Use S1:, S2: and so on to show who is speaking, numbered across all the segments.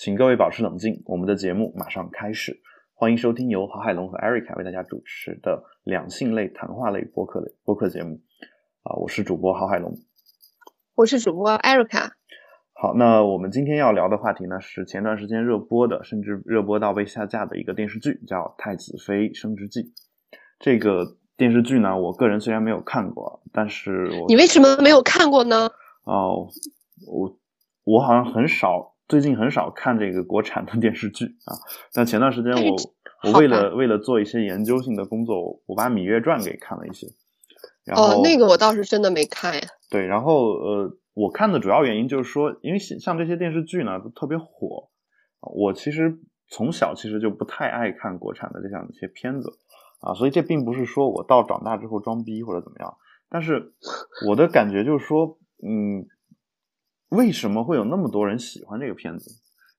S1: 请各位保持冷静，我们的节目马上开始。欢迎收听由郝海龙和 Erica 为大家主持的两性类谈话类播客的播客节目。啊，我是主播郝海龙，
S2: 我是主播 Erica。
S1: 好，那我们今天要聊的话题呢，是前段时间热播的，甚至热播到被下架的一个电视剧，叫《太子妃升职记》。这个电视剧呢，我个人虽然没有看过，但是我
S2: 你为什么没有看过呢？
S1: 哦，我我好像很少，最近很少看这个国产的电视剧啊。但前段时间我我为了为了做一些研究性的工作，我把《芈月传》给看了一些。然后
S2: 哦，那个我倒是真的没看呀。
S1: 对，然后呃，我看的主要原因就是说，因为像这些电视剧呢都特别火，我其实从小其实就不太爱看国产的这样一些片子。啊，所以这并不是说我到长大之后装逼或者怎么样，但是我的感觉就是说，嗯，为什么会有那么多人喜欢这个片子？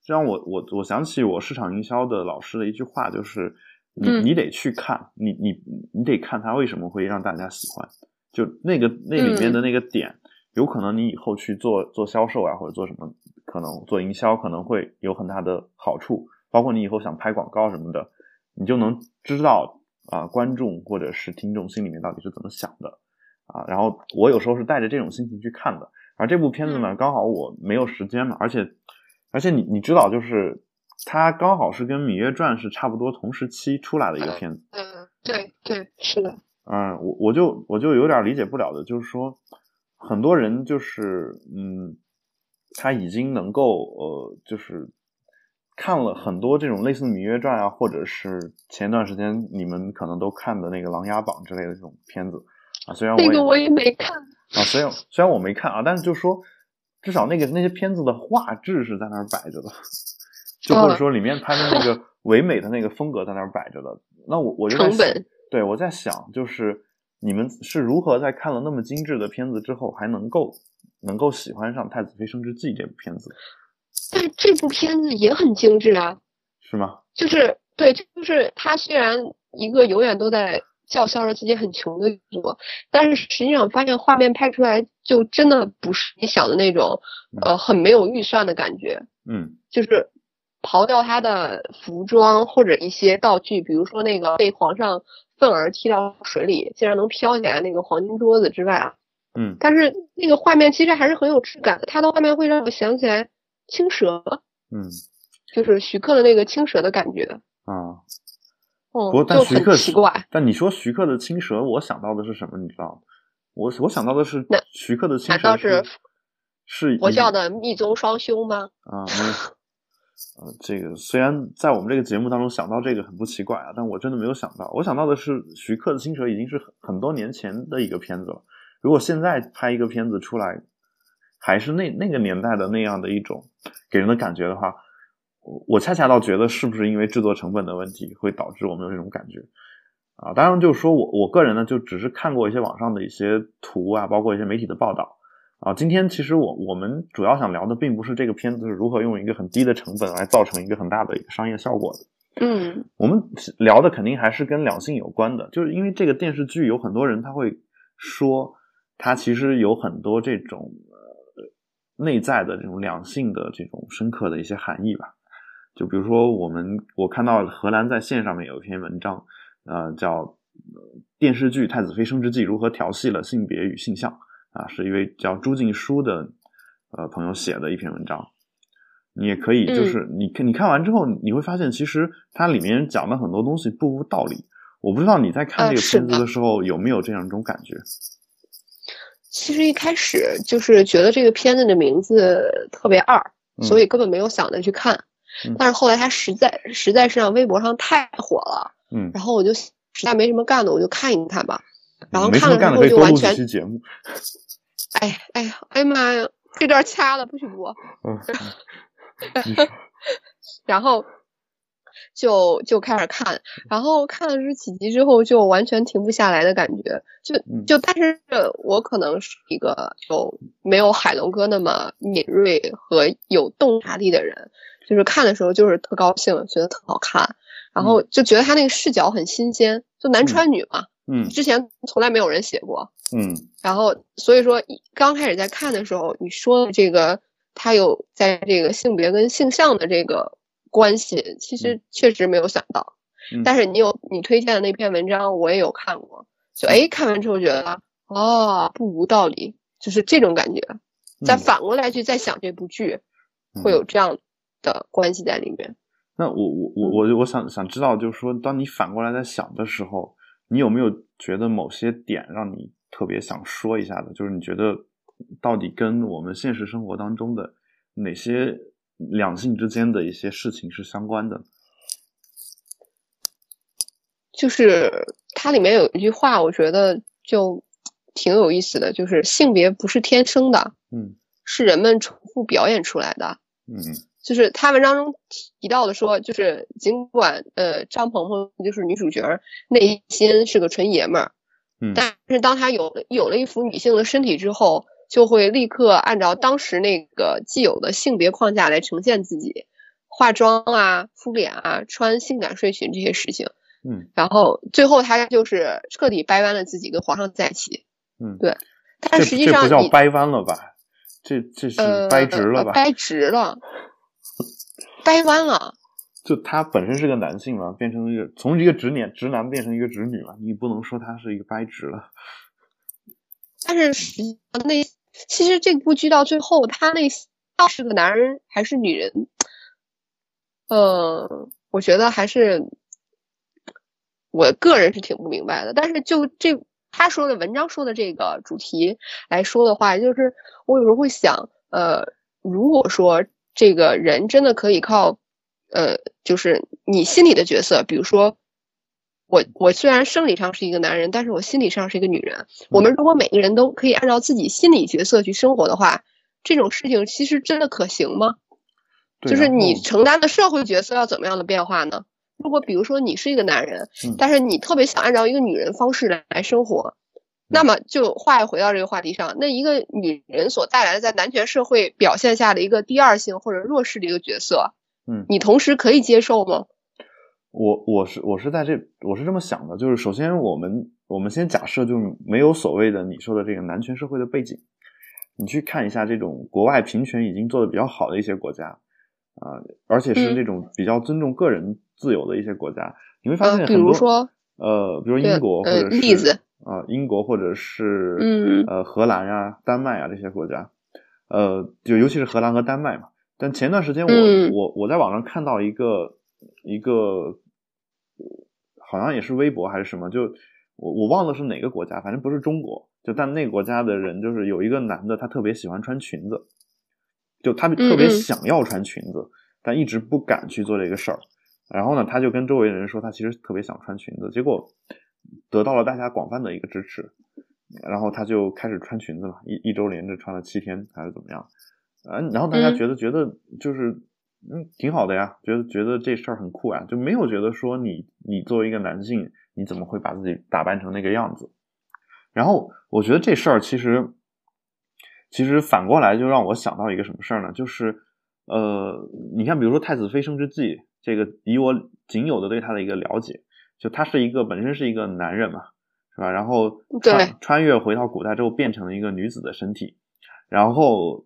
S1: 这让我我我想起我市场营销的老师的一句话，就是你你得去看，你你你得看他为什么会让大家喜欢，就那个那里面的那个点，有可能你以后去做做销售啊，或者做什么，可能做营销可能会有很大的好处，包括你以后想拍广告什么的，你就能知道。啊，观众或者是听众心里面到底是怎么想的啊？然后我有时候是带着这种心情去看的。而这部片子呢，刚好我没有时间嘛，而且而且你你知道，就是它刚好是跟《芈月传》是差不多同时期出来的一个片子。
S2: 嗯，对对，是的。
S1: 嗯，我我就我就有点理解不了的，就是说很多人就是嗯，他已经能够呃，就是。看了很多这种类似《芈月传》啊，或者是前段时间你们可能都看的那个《琅琊榜》之类的这种片子啊，虽然
S2: 那个我也没看
S1: 啊，虽然虽然我没看啊，但是就说至少那个那些片子的画质是在那儿摆着的，就或者说里面拍的那个 唯美的那个风格在那儿摆着的。那我我就在想，对我在想，就是你们是如何在看了那么精致的片子之后，还能够能够喜欢上《太子妃升职记》这部片子？
S2: 但是这部片子也很精致啊，
S1: 是吗？
S2: 就是对，就是它虽然一个永远都在叫嚣着自己很穷的作，但是实际上发现画面拍出来就真的不是你想的那种，呃，很没有预算的感觉。
S1: 嗯，
S2: 就是刨掉他的服装或者一些道具，比如说那个被皇上愤而踢到水里竟然能飘起来那个黄金桌子之外啊，
S1: 嗯，
S2: 但是那个画面其实还是很有质感的，它的画面会让我想起来。青蛇，
S1: 嗯，
S2: 就是徐克的那个青蛇的感觉
S1: 啊。
S2: 哦，
S1: 不过但徐克
S2: 奇怪。
S1: 但你说徐克的青蛇，我想到的是什么？你知道吗？我我想到的是徐克的青蛇
S2: 是
S1: 是
S2: 佛教的密宗双修吗？
S1: 啊，没有。呃，这个虽然在我们这个节目当中想到这个很不奇怪啊，但我真的没有想到。我想到的是徐克的青蛇已经是很很多年前的一个片子了。如果现在拍一个片子出来。还是那那个年代的那样的一种给人的感觉的话，我我恰恰倒觉得是不是因为制作成本的问题会导致我们有这种感觉啊？当然就是说我我个人呢就只是看过一些网上的一些图啊，包括一些媒体的报道啊。今天其实我我们主要想聊的并不是这个片子是如何用一个很低的成本来造成一个很大的一个商业效果的。
S2: 嗯，
S1: 我们聊的肯定还是跟两性有关的，就是因为这个电视剧有很多人他会说它其实有很多这种呃。内在的这种两性的这种深刻的一些含义吧，就比如说我们我看到荷兰在线上面有一篇文章，呃，叫电视剧《太子妃升职记》如何调戏了性别与性向啊，是一位叫朱静书的呃朋友写的一篇文章。你也可以就是你看你看完之后，你会发现其实它里面讲的很多东西不无道理。我不知道你在看这个片子的时候有没有这样一种感觉。
S2: 其实一开始就是觉得这个片子的名字特别二，所以根本没有想着去看。但是后来他实在实在是让微博上太火了，
S1: 嗯，
S2: 然后我就实在没什么干的，我就看一看吧。然后看了之后就完全。
S1: 节目。
S2: 哎哎呀哎呀妈呀！这段掐了，不许播。
S1: 嗯。
S2: 然后。就就开始看，然后看了这几集之后，就完全停不下来的感觉。就就，但是我可能是一个就没有海龙哥那么敏锐和有洞察力的人，就是看的时候就是特高兴，觉得特好看，然后就觉得他那个视角很新鲜，就男穿女嘛，
S1: 嗯，
S2: 之前从来没有人写过，
S1: 嗯，
S2: 然后所以说刚开始在看的时候，你说的这个他有在这个性别跟性向的这个关系，其实确实没有想到。但是你有你推荐的那篇文章，我也有看过，就哎看完之后觉得哦不无道理，就是这种感觉。再反过来去再想这部剧，会有这样的关系在里面。
S1: 那我我我我我想想知道，就是说，当你反过来在想的时候，你有没有觉得某些点让你特别想说一下的？就是你觉得到底跟我们现实生活当中的哪些两性之间的一些事情是相关的？
S2: 就是它里面有一句话，我觉得就挺有意思的，就是性别不是天生的，
S1: 嗯，
S2: 是人们重复表演出来的，
S1: 嗯，
S2: 就是他文章中提到的说，就是尽管呃张鹏鹏就是女主角内心是个纯爷们儿，
S1: 嗯，
S2: 但是当他有了有了一副女性的身体之后，就会立刻按照当时那个既有的性别框架来呈现自己，化妆啊、敷脸啊、穿性感睡裙这些事情。
S1: 嗯，
S2: 然后最后他就是彻底掰弯了自己，跟皇上在一起。
S1: 嗯，
S2: 对。但实际上
S1: 这不叫掰弯了吧？这这是掰直了吧？
S2: 掰直了，掰弯了。
S1: 就他本身是个男性嘛，变成一个从一个直男直男变成一个直女嘛，你不能说他是一个掰直了。
S2: 但是实际上那其实这部剧到最后，他那是个男人还是女人？呃，我觉得还是。我个人是挺不明白的，但是就这他说的文章说的这个主题来说的话，就是我有时候会想，呃，如果说这个人真的可以靠，呃，就是你心里的角色，比如说我我虽然生理上是一个男人，但是我心理上是一个女人，我们如果每个人都可以按照自己心理角色去生活的话，这种事情其实真的可行吗？就是你承担的社会角色要怎么样的变化呢？如果比如说你是一个男人，但是你特别想按照一个女人方式来来生活，那么就话又回到这个话题上，那一个女人所带来的在男权社会表现下的一个第二性或者弱势的一个角色，
S1: 嗯，
S2: 你同时可以接受吗？
S1: 我我是我是在这我是这么想的，就是首先我们我们先假设就是没有所谓的你说的这个男权社会的背景，你去看一下这种国外平权已经做的比较好的一些国家。啊，而且是这种比较尊重个人自由的一些国家，你会发现很多，
S2: 比如说，
S1: 呃，比如英国或者是
S2: 例子
S1: 啊，英国或者是
S2: 嗯
S1: 呃荷兰呀、丹麦啊这些国家，呃，就尤其是荷兰和丹麦嘛。但前段时间我我我在网上看到一个一个，好像也是微博还是什么，就我我忘了是哪个国家，反正不是中国，就但那个国家的人就是有一个男的，他特别喜欢穿裙子。就他特别想要穿裙子，但一直不敢去做这个事儿。然后呢，他就跟周围的人说，他其实特别想穿裙子，结果得到了大家广泛的一个支持。然后他就开始穿裙子嘛，一一周连着穿了七天还是怎么样？嗯，然后大家觉得觉得就是嗯挺好的呀，觉得觉得这事儿很酷啊，就没有觉得说你你作为一个男性，你怎么会把自己打扮成那个样子？然后我觉得这事儿其实。其实反过来就让我想到一个什么事儿呢？就是，呃，你看，比如说《太子妃升职记》，这个以我仅有的对他的一个了解，就他是一个本身是一个男人嘛，是吧？然后穿穿越回到古代之后，变成了一个女子的身体，然后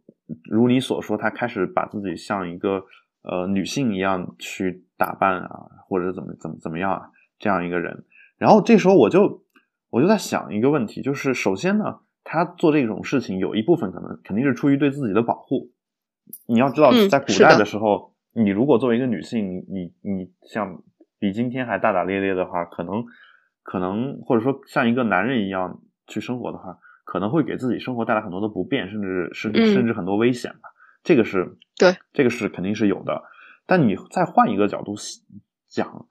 S1: 如你所说，他开始把自己像一个呃女性一样去打扮啊，或者怎么怎么怎么样啊，这样一个人。然后这时候我就我就在想一个问题，就是首先呢。他做这种事情有一部分可能肯定是出于对自己的保护。你要知道，在古代的时候，你如果作为一个女性，你你你像比今天还大大咧咧的话，可能可能或者说像一个男人一样去生活的话，可能会给自己生活带来很多的不便，甚至是甚至很多危险吧。这个是
S2: 对，
S1: 这个是肯定是有的。但你再换一个角度讲，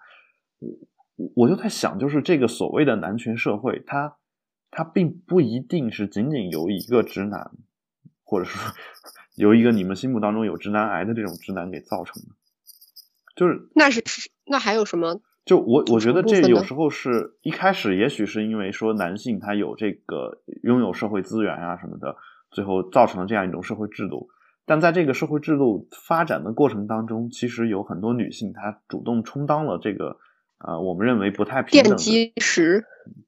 S1: 我我就在想，就是这个所谓的男权社会，它。它并不一定是仅仅由一个直男，或者说由一个你们心目当中有直男癌的这种直男给造成的，就是
S2: 那是那还有什么？
S1: 就我我觉得这有时候是一开始也许是因为说男性他有这个拥有社会资源啊什么的，最后造成了这样一种社会制度。但在这个社会制度发展的过程当中，其实有很多女性她主动充当了这个。啊，我们认为不太平等
S2: 的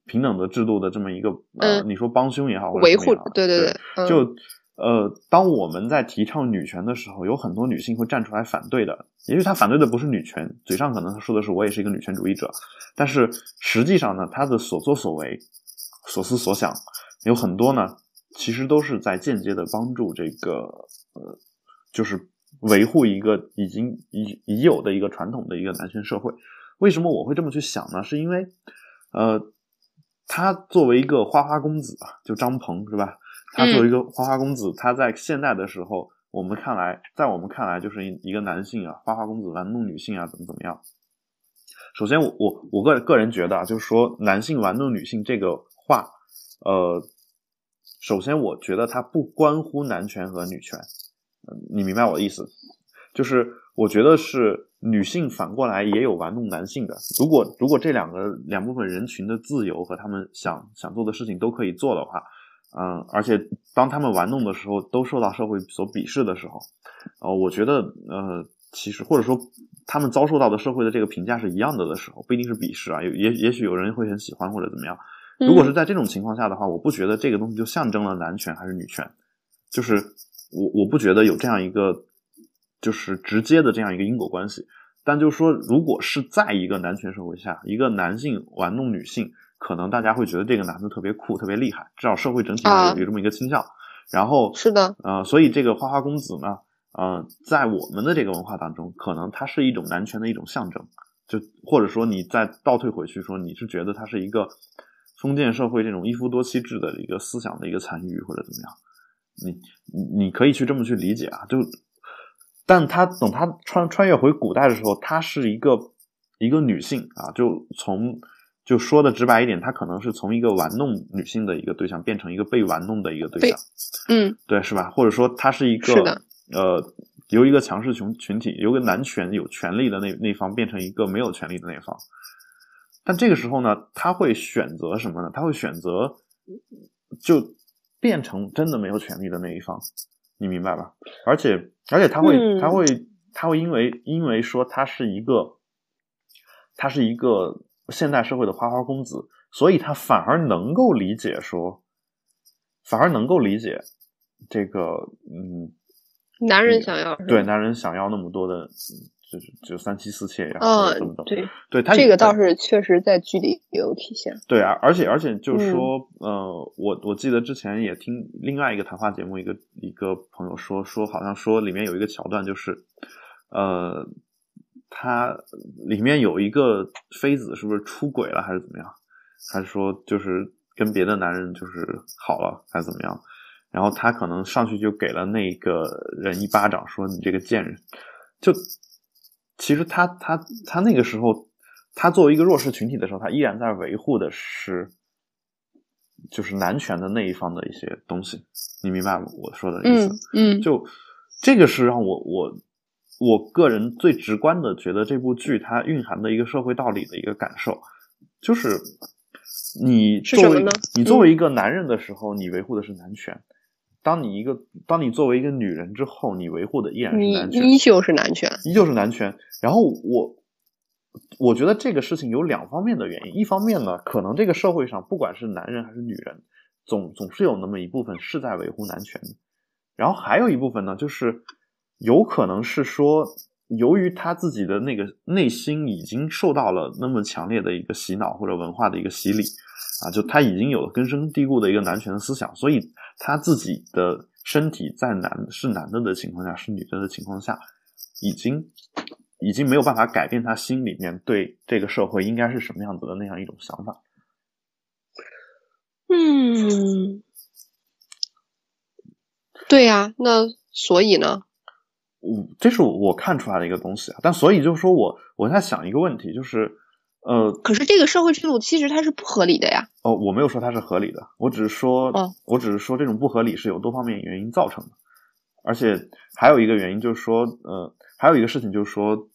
S1: 平等的制度的这么一个，呃，你说帮凶也好，
S2: 维护，对对
S1: 对，就呃，当我们在提倡女权的时候，有很多女性会站出来反对的。也许她反对的不是女权，嘴上可能她说的是我也是一个女权主义者，但是实际上呢，她的所作所为、所思所想，有很多呢，其实都是在间接的帮助这个呃，就是维护一个已经已已有的一个传统的一个男权社会。为什么我会这么去想呢？是因为，呃，他作为一个花花公子啊，就张鹏是吧？他作为一个花花公子，他在现代的时候，我们看来，在我们看来，就是一一个男性啊，花花公子玩弄女性啊，怎么怎么样？首先，我我我个个人觉得啊，就是说男性玩弄女性这个话，呃，首先我觉得它不关乎男权和女权，你明白我的意思？就是我觉得是女性反过来也有玩弄男性的。如果如果这两个两部分人群的自由和他们想想做的事情都可以做的话。嗯，而且当他们玩弄的时候，都受到社会所鄙视的时候，呃，我觉得，呃，其实或者说他们遭受到的社会的这个评价是一样的的时候，不一定是鄙视啊，也也也许有人会很喜欢或者怎么样。如果是在这种情况下的话，我不觉得这个东西就象征了男权还是女权，就是我我不觉得有这样一个就是直接的这样一个因果关系。但就是说，如果是在一个男权社会下，一个男性玩弄女性。可能大家会觉得这个男的特别酷、特别厉害，至少社会整体上有有这么一个倾向。然后
S2: 是的，
S1: 呃，所以这个花花公子呢，呃，在我们的这个文化当中，可能它是一种男权的一种象征。就或者说，你再倒退回去说，你是觉得它是一个封建社会这种一夫多妻制的一个思想的一个残余，或者怎么样？你你你可以去这么去理解啊。就，但他等他穿穿越回古代的时候，她是一个一个女性啊，就从。就说的直白一点，他可能是从一个玩弄女性的一个对象，变成一个被玩弄的一个对象。
S2: 嗯，
S1: 对，是吧？或者说，他是一个呃，由一个强势群群体，由个男权有权利的那那方，变成一个没有权利的那方。但这个时候呢，他会选择什么呢？他会选择就变成真的没有权利的那一方，你明白吧？而且，而且他会，他会，他会因为因为说他是一个，他是一个。现代社会的花花公子，所以他反而能够理解说，反而能够理解这个，嗯，
S2: 男人想要
S1: 对男人想要那么多的，就是就三妻四妾呀，怎么怎么
S2: 对
S1: 对，他
S2: 这个倒是确实在剧里也有体现。
S1: 对啊，而且而且就是说，呃，我我记得之前也听另外一个谈话节目，一个一个朋友说说，好像说里面有一个桥段，就是呃。他里面有一个妃子，是不是出轨了，还是怎么样？还是说就是跟别的男人就是好了，还是怎么样？然后他可能上去就给了那个人一巴掌，说：“你这个贱人！”就其实他他他那个时候，他作为一个弱势群体的时候，他依然在维护的是就是男权的那一方的一些东西。你明白吗我说的意思？
S2: 嗯，
S1: 就这个是让我我。我个人最直观的觉得这部剧它蕴含的一个社会道理的一个感受，就是你作为你作为一个男人的时候，你维护的是男权；当你一个当你作为一个女人之后，你维护的依然是男权，
S2: 依旧是男权，
S1: 依旧是男权。然后我我觉得这个事情有两方面的原因，一方面呢，可能这个社会上不管是男人还是女人，总总是有那么一部分是在维护男权的，然后还有一部分呢，就是。有可能是说，由于他自己的那个内心已经受到了那么强烈的一个洗脑或者文化的一个洗礼，啊，就他已经有了根深蒂固的一个男权的思想，所以他自己的身体在男是男的的情况下，是女的的情况下，已经已经没有办法改变他心里面对这个社会应该是什么样子的那样一种想法。
S2: 嗯，对呀，那所以呢？
S1: 我这是我看出来的一个东西啊，但所以就是说我我在想一个问题，就是呃，
S2: 可是这个社会制度其实它是不合理的呀。
S1: 哦，我没有说它是合理的，我只是说，我只是说这种不合理是有多方面原因造成的，而且还有一个原因就是说，呃，还有一个事情就是说，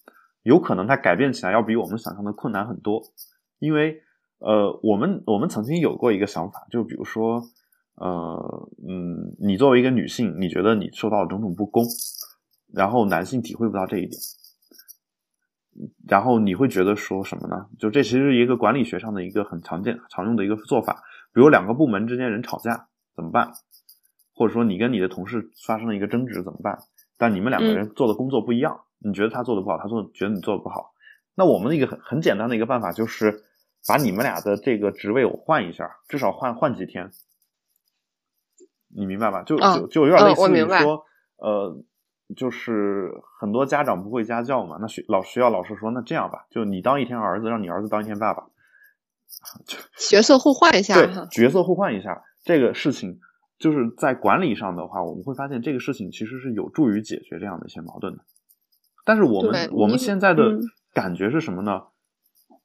S1: 有可能它改变起来要比我们想象的困难很多，因为呃，我们我们曾经有过一个想法，就比如说，呃，嗯，你作为一个女性，你觉得你受到了种种不公。然后男性体会不到这一点，然后你会觉得说什么呢？就这其实是一个管理学上的一个很常见、常用的一个做法。比如两个部门之间人吵架怎么办？或者说你跟你的同事发生了一个争执怎么办？但你们两个人做的工作不一样，你觉得他做的不好，他做觉得你做的不好，那我们的一个很很简单的一个办法就是把你们俩的这个职位我换一下，至少换换几天，你明白吧？就就就有点类似于说，呃，就是很多家长不会家教嘛，那学老学校老师说，那这样吧，就你当一天儿子，让你儿子当一天爸爸，
S2: 就角色互换一下，
S1: 对，角色互换一下这个事情。就是在管理上的话，我们会发现这个事情其实是有助于解决这样的一些矛盾的。但是我们我们现在的感觉是什么呢？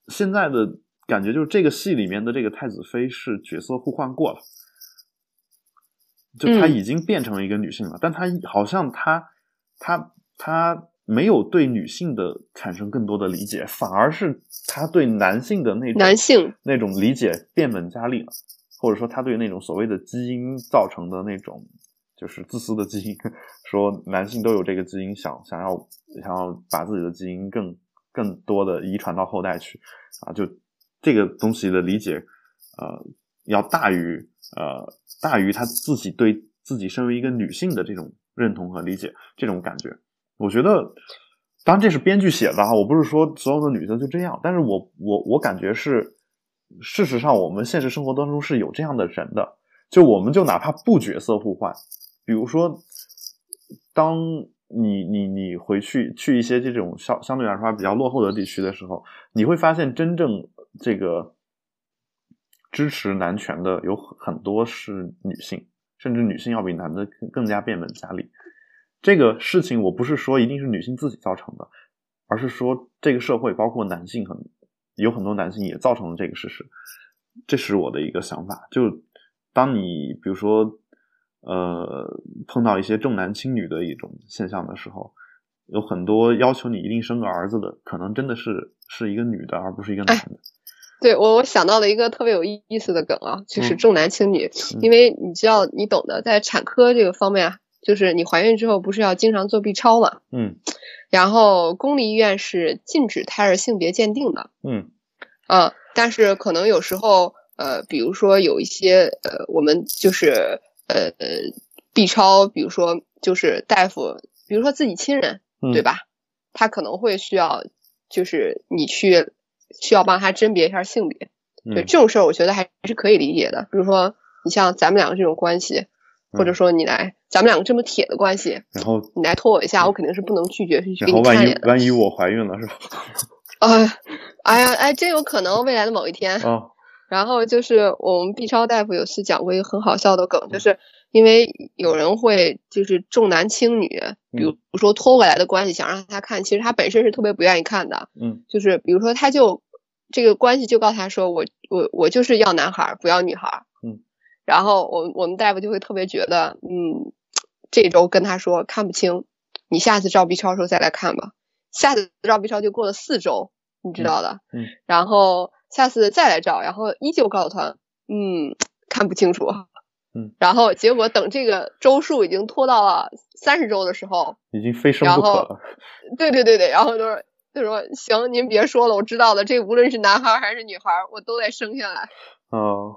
S1: 现在的感觉就是这个戏里面的这个太子妃是角色互换过了，就她已经变成了一个女性了，但她好像她她她没有对女性的产生更多的理解，反而是他对男性的那种
S2: 男性
S1: 那种理解变本加厉了。或者说，他对那种所谓的基因造成的那种就是自私的基因，说男性都有这个基因，想想要想要把自己的基因更更多的遗传到后代去啊，就这个东西的理解，呃，要大于呃大于他自己对自己身为一个女性的这种认同和理解这种感觉。我觉得，当然这是编剧写的哈，我不是说所有的女的就这样，但是我我我感觉是。事实上，我们现实生活当中是有这样的人的。就我们就哪怕不角色互换，比如说，当你你你回去去一些这种相相对来说比较落后的地区的时候，你会发现真正这个支持男权的有很多是女性，甚至女性要比男的更加变本加厉。这个事情我不是说一定是女性自己造成的，而是说这个社会包括男性很。有很多男性也造成了这个事实，这是我的一个想法。就当你比如说，呃，碰到一些重男轻女的一种现象的时候，有很多要求你一定生个儿子的，可能真的是是一个女的，而不是一个男的。
S2: 对我，我想到了一个特别有意思的梗啊，就是重男轻女。因为你知道，你懂得，在产科这个方面啊，就是你怀孕之后不是要经常做 B 超嘛？
S1: 嗯。
S2: 然后公立医院是禁止胎儿性别鉴定的，
S1: 嗯，
S2: 啊，但是可能有时候，呃，比如说有一些，呃，我们就是呃呃 B 超，比如说就是大夫，比如说自己亲人，对吧？他可能会需要，就是你去需要帮他甄别一下性别，对这种事儿，我觉得还是可以理解的。比如说你像咱们两个这种关系。或者说你来，咱们两个这么铁的关系，
S1: 然后
S2: 你来托我一下，我肯定是不能拒绝去给
S1: 你看一眼的。万一我怀孕了是吧？
S2: 哎，哎呀，哎，真有可能未来的某一天。
S1: 哦。
S2: 然后就是我们 B 超大夫有次讲过一个很好笑的梗，就是因为有人会就是重男轻女，比如说拖过来的关系想让他看，其实他本身是特别不愿意看的。
S1: 嗯。
S2: 就是比如说他就这个关系就告诉他说，我我我就是要男孩，不要女孩。然后我我们大夫就会特别觉得，嗯，这周跟他说看不清，你下次照 B 超的时候再来看吧。下次照 B 超就过了四周，你知道的。
S1: 嗯。
S2: 然后下次再来照，然后依旧告诉他，嗯，看不清楚。
S1: 嗯。
S2: 然后结果等这个周数已经拖到了三十周的时候，
S1: 已经非生不可了。
S2: 对对对对，然后就说就说行，您别说了，我知道了，这无论是男孩还是女孩，我都得生下来。
S1: 哦。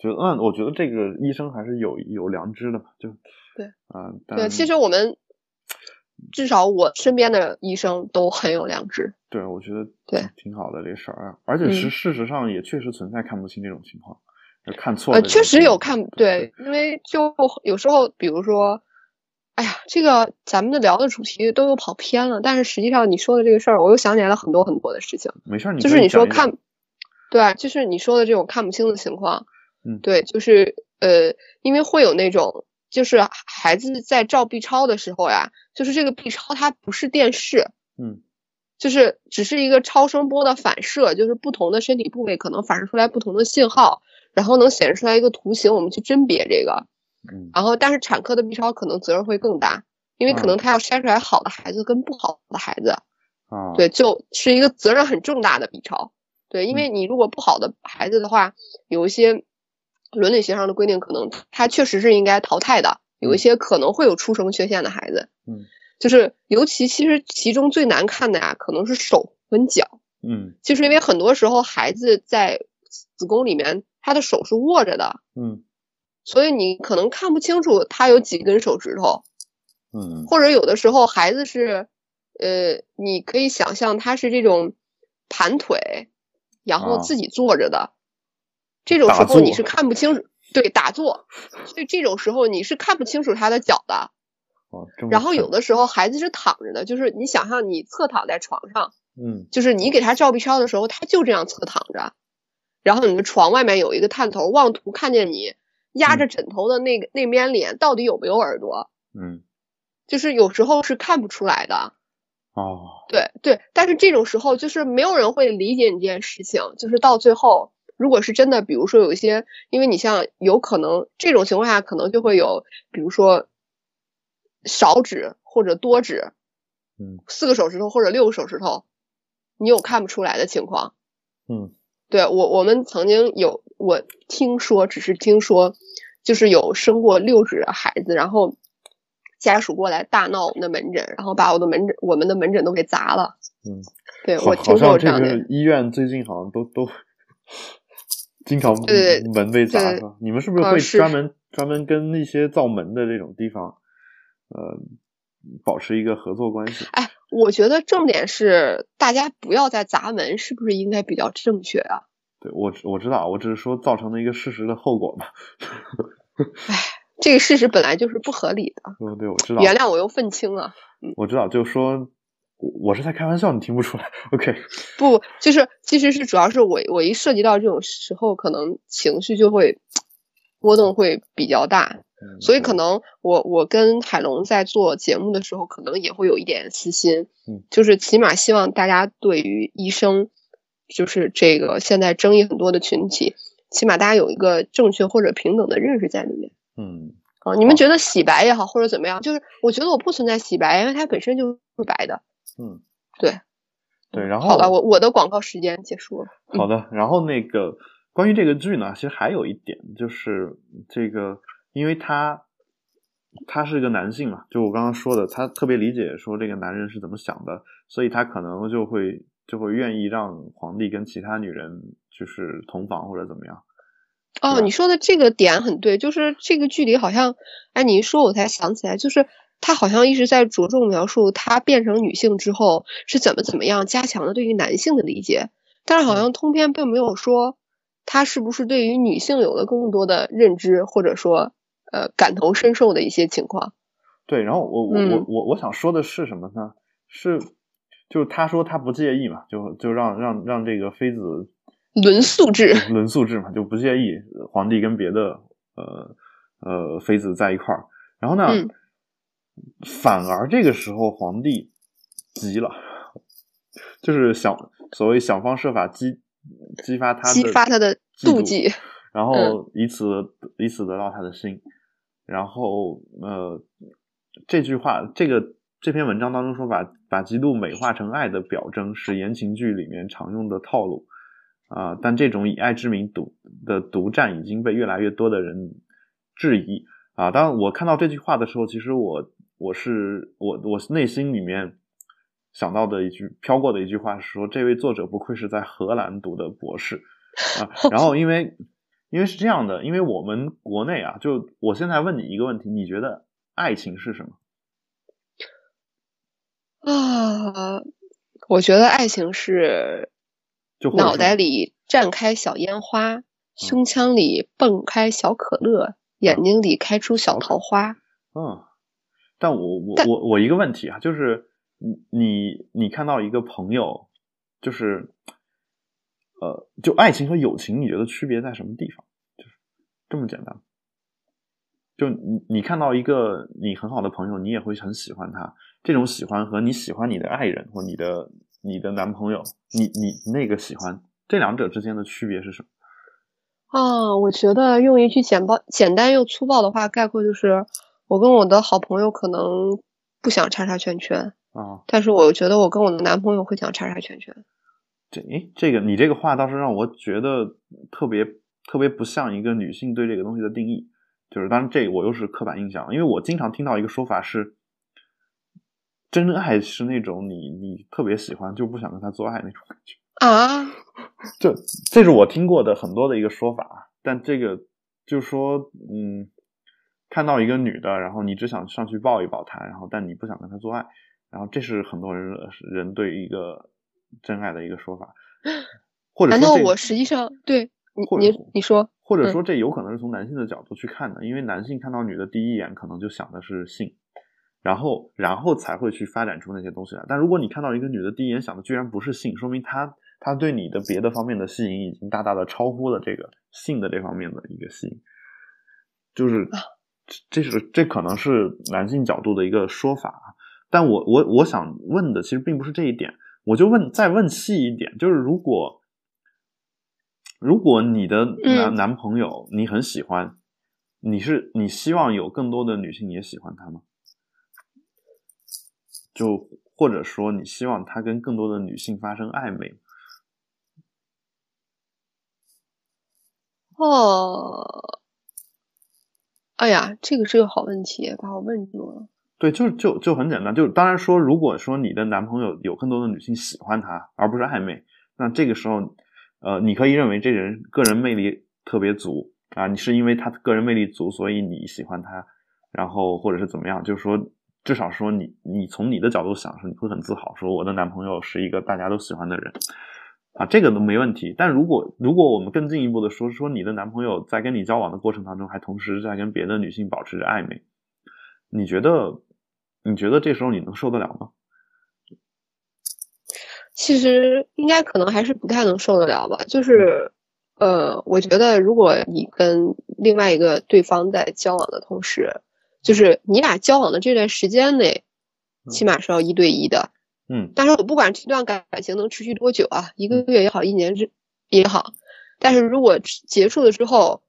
S1: 就嗯，我觉得这个医生还是有有良知的嘛，就
S2: 对，
S1: 啊，
S2: 对，其实我们至少我身边的医生都很有良知。
S1: 对，我觉得
S2: 对
S1: 挺好的这事儿，而且是事实上也确实存在看不清这种情况，看错
S2: 呃，确实有看对，因为就有时候，比如说，哎呀，这个咱们的聊的主题都有跑偏了，但是实际上你说的这个事儿，我又想起来了很多很多的事情。
S1: 没事，
S2: 就是你说看，对，就是你说的这种看不清的情况。
S1: 嗯，
S2: 对，就是呃，因为会有那种，就是孩子在照 B 超的时候呀，就是这个 B 超它不是电视，
S1: 嗯，
S2: 就是只是一个超声波的反射，就是不同的身体部位可能反射出来不同的信号，然后能显示出来一个图形，我们去甄别这个，
S1: 嗯，
S2: 然后但是产科的 B 超可能责任会更大，因为可能他要筛出来好的孩子跟不好的孩子，
S1: 啊，
S2: 对，就是一个责任很重大的 B 超，对，因为你如果不好的孩子的话，有一些。伦理学上的规定，可能他确实是应该淘汰的。有一些可能会有出生缺陷的孩子，
S1: 嗯，
S2: 就是尤其其实其中最难看的呀，可能是手跟脚，
S1: 嗯，
S2: 就是因为很多时候孩子在子宫里面，他的手是握着的，
S1: 嗯，
S2: 所以你可能看不清楚他有几根手指头，
S1: 嗯，
S2: 或者有的时候孩子是，呃，你可以想象他是这种盘腿，然后自己坐着的，这种时候你是看不清楚，对，打坐，所以这种时候你是看不清楚他的脚的。
S1: 哦，
S2: 然后有的时候孩子是躺着的，就是你想象你侧躺在床上，
S1: 嗯，
S2: 就是你给他照 B 超的时候，他就这样侧躺着，然后你的床外面有一个探头，妄图看见你压着枕头的那个那边脸到底有没有耳朵，
S1: 嗯，
S2: 就是有时候是看不出来的，
S1: 哦，
S2: 对对，但是这种时候就是没有人会理解你这件事情，就是到最后，如果是真的，比如说有一些，因为你像有可能这种情况下，可能就会有，比如说。少指或者多指，
S1: 嗯，
S2: 四个手指头或者六个手指头，你有看不出来的情况，
S1: 嗯，
S2: 对我我们曾经有我听说，只是听说，就是有生过六指的孩子，然后家属过来大闹我们的门诊，然后把我的门诊我们的门诊都给砸了，
S1: 嗯，
S2: 对我听说
S1: 这
S2: 样的
S1: 医院最近好像都都 经常
S2: 对
S1: 门被砸？你们是不是会专门专门跟那些造门的这种地方？呃，保持一个合作关系。
S2: 哎，我觉得重点是大家不要再砸门，是不是应该比较正确啊？
S1: 对我我知道，我只是说造成了一个事实的后果嘛。
S2: 哎，这个事实本来就是不合理的。
S1: 嗯对，我知道。
S2: 原谅我又愤青了。
S1: 我知道，就说我我是在开玩笑，你听不出来？OK。
S2: 不，就是其实是主要是我我一涉及到这种时候，可能情绪就会波动会比较大。所以可能我我跟海龙在做节目的时候，可能也会有一点私心，
S1: 嗯，
S2: 就是起码希望大家对于医生，就是这个现在争议很多的群体，起码大家有一个正确或者平等的认识在里面，
S1: 嗯，
S2: 啊，你们觉得洗白也好或者怎么样，就是我觉得我不存在洗白，因为它本身就是白的，
S1: 嗯，
S2: 对，
S1: 对，然后
S2: 好了，我我的广告时间结束了，
S1: 好的，然后那个关于这个剧呢，其实还有一点就是这个。因为他他是一个男性嘛，就我刚刚说的，他特别理解说这个男人是怎么想的，所以他可能就会就会愿意让皇帝跟其他女人就是同房或者怎么样。
S2: 哦，你说的这个点很对，就是这个剧里好像，哎，你一说我才想起来，就是他好像一直在着重描述他变成女性之后是怎么怎么样加强了对于男性的理解，但是好像通篇并没有说他是不是对于女性有了更多的认知，或者说。呃，感同身受的一些情况。
S1: 对，然后我我我我我想说的是什么呢？是，就是他说他不介意嘛，就就让让让这个妃子
S2: 轮素制，
S1: 轮素制嘛，就不介意皇帝跟别的呃呃妃子在一块儿。然后呢，反而这个时候皇帝急了，就是想所谓想方设法激激发他
S2: 激发他的妒忌，
S1: 然后以此以此得到他的心。然后，呃，这句话，这个这篇文章当中说，把把嫉妒美化成爱的表征，是言情剧里面常用的套路啊。但这种以爱之名独的独占已经被越来越多的人质疑啊。当我看到这句话的时候，其实我我是我我内心里面想到的一句飘过的一句话是说，这位作者不愧是在荷兰读的博士啊。然后因为。因为是这样的，因为我们国内啊，就我现在问你一个问题，你觉得爱情是什么？
S2: 啊，我觉得爱情是，
S1: 就
S2: 脑袋里绽开小烟花，胸腔里蹦开小可乐，眼睛里开出小桃花。
S1: 嗯，但我我我我一个问题啊，就是你你你看到一个朋友，就是。呃，就爱情和友情，你觉得区别在什么地方？就是这么简单。就你你看到一个你很好的朋友，你也会很喜欢他。这种喜欢和你喜欢你的爱人或你的你的男朋友，你你那个喜欢，这两者之间的区别是什么？
S2: 啊，我觉得用一句简报简单又粗暴的话概括，就是我跟我的好朋友可能不想叉叉圈圈
S1: 啊，
S2: 但是我觉得我跟我的男朋友会想叉叉圈圈。
S1: 这诶，这个你这个话倒是让我觉得特别特别不像一个女性对这个东西的定义，就是当然这我又是刻板印象，因为我经常听到一个说法是，真爱是那种你你特别喜欢就不想跟他做爱那种感觉
S2: 啊，
S1: 这这是我听过的很多的一个说法，但这个就是说，嗯，看到一个女的，然后你只想上去抱一抱她，然后但你不想跟她做爱，然后这是很多人人对一个真爱的一个说法，或者
S2: 难道我实际上对你你你说，
S1: 或者说这有可能是从男性的角度去看的，因为男性看到女的第一眼可能就想的是性，然后然后才会去发展出那些东西来。但如果你看到一个女的第一眼想的居然不是性，说明她。她对你的别的方面的吸引已经大大的超乎了这个性的这方面的一个吸引，就是这是这可能是男性角度的一个说法啊。但我我我想问的其实并不是这一点，我就问再问细一点，就是如果如果你的男男朋友你很喜欢，你是你希望有更多的女性也喜欢他吗？就或者说你希望他跟更多的女性发生暧昧？
S2: 哦，哎呀，这个是个好问题，把我问住了。
S1: 对，就就就很简单，就当然说，如果说你的男朋友有更多的女性喜欢他，而不是暧昧，那这个时候，呃，你可以认为这人个人魅力特别足啊，你是因为他个人魅力足，所以你喜欢他，然后或者是怎么样，就是说，至少说你你从你的角度想，是你会很自豪，说我的男朋友是一个大家都喜欢的人。啊，这个都没问题。但如果如果我们更进一步的说，说你的男朋友在跟你交往的过程当中，还同时在跟别的女性保持着暧昧，你觉得你觉得这时候你能受得了吗？
S2: 其实应该可能还是不太能受得了吧。就是呃，我觉得如果你跟另外一个对方在交往的同时，就是你俩交往的这段时间内，起码是要一对一的。
S1: 嗯，
S2: 但是我不管这段感情能持续多久啊，一个月也好，一年之也好，但是如果结束了之后，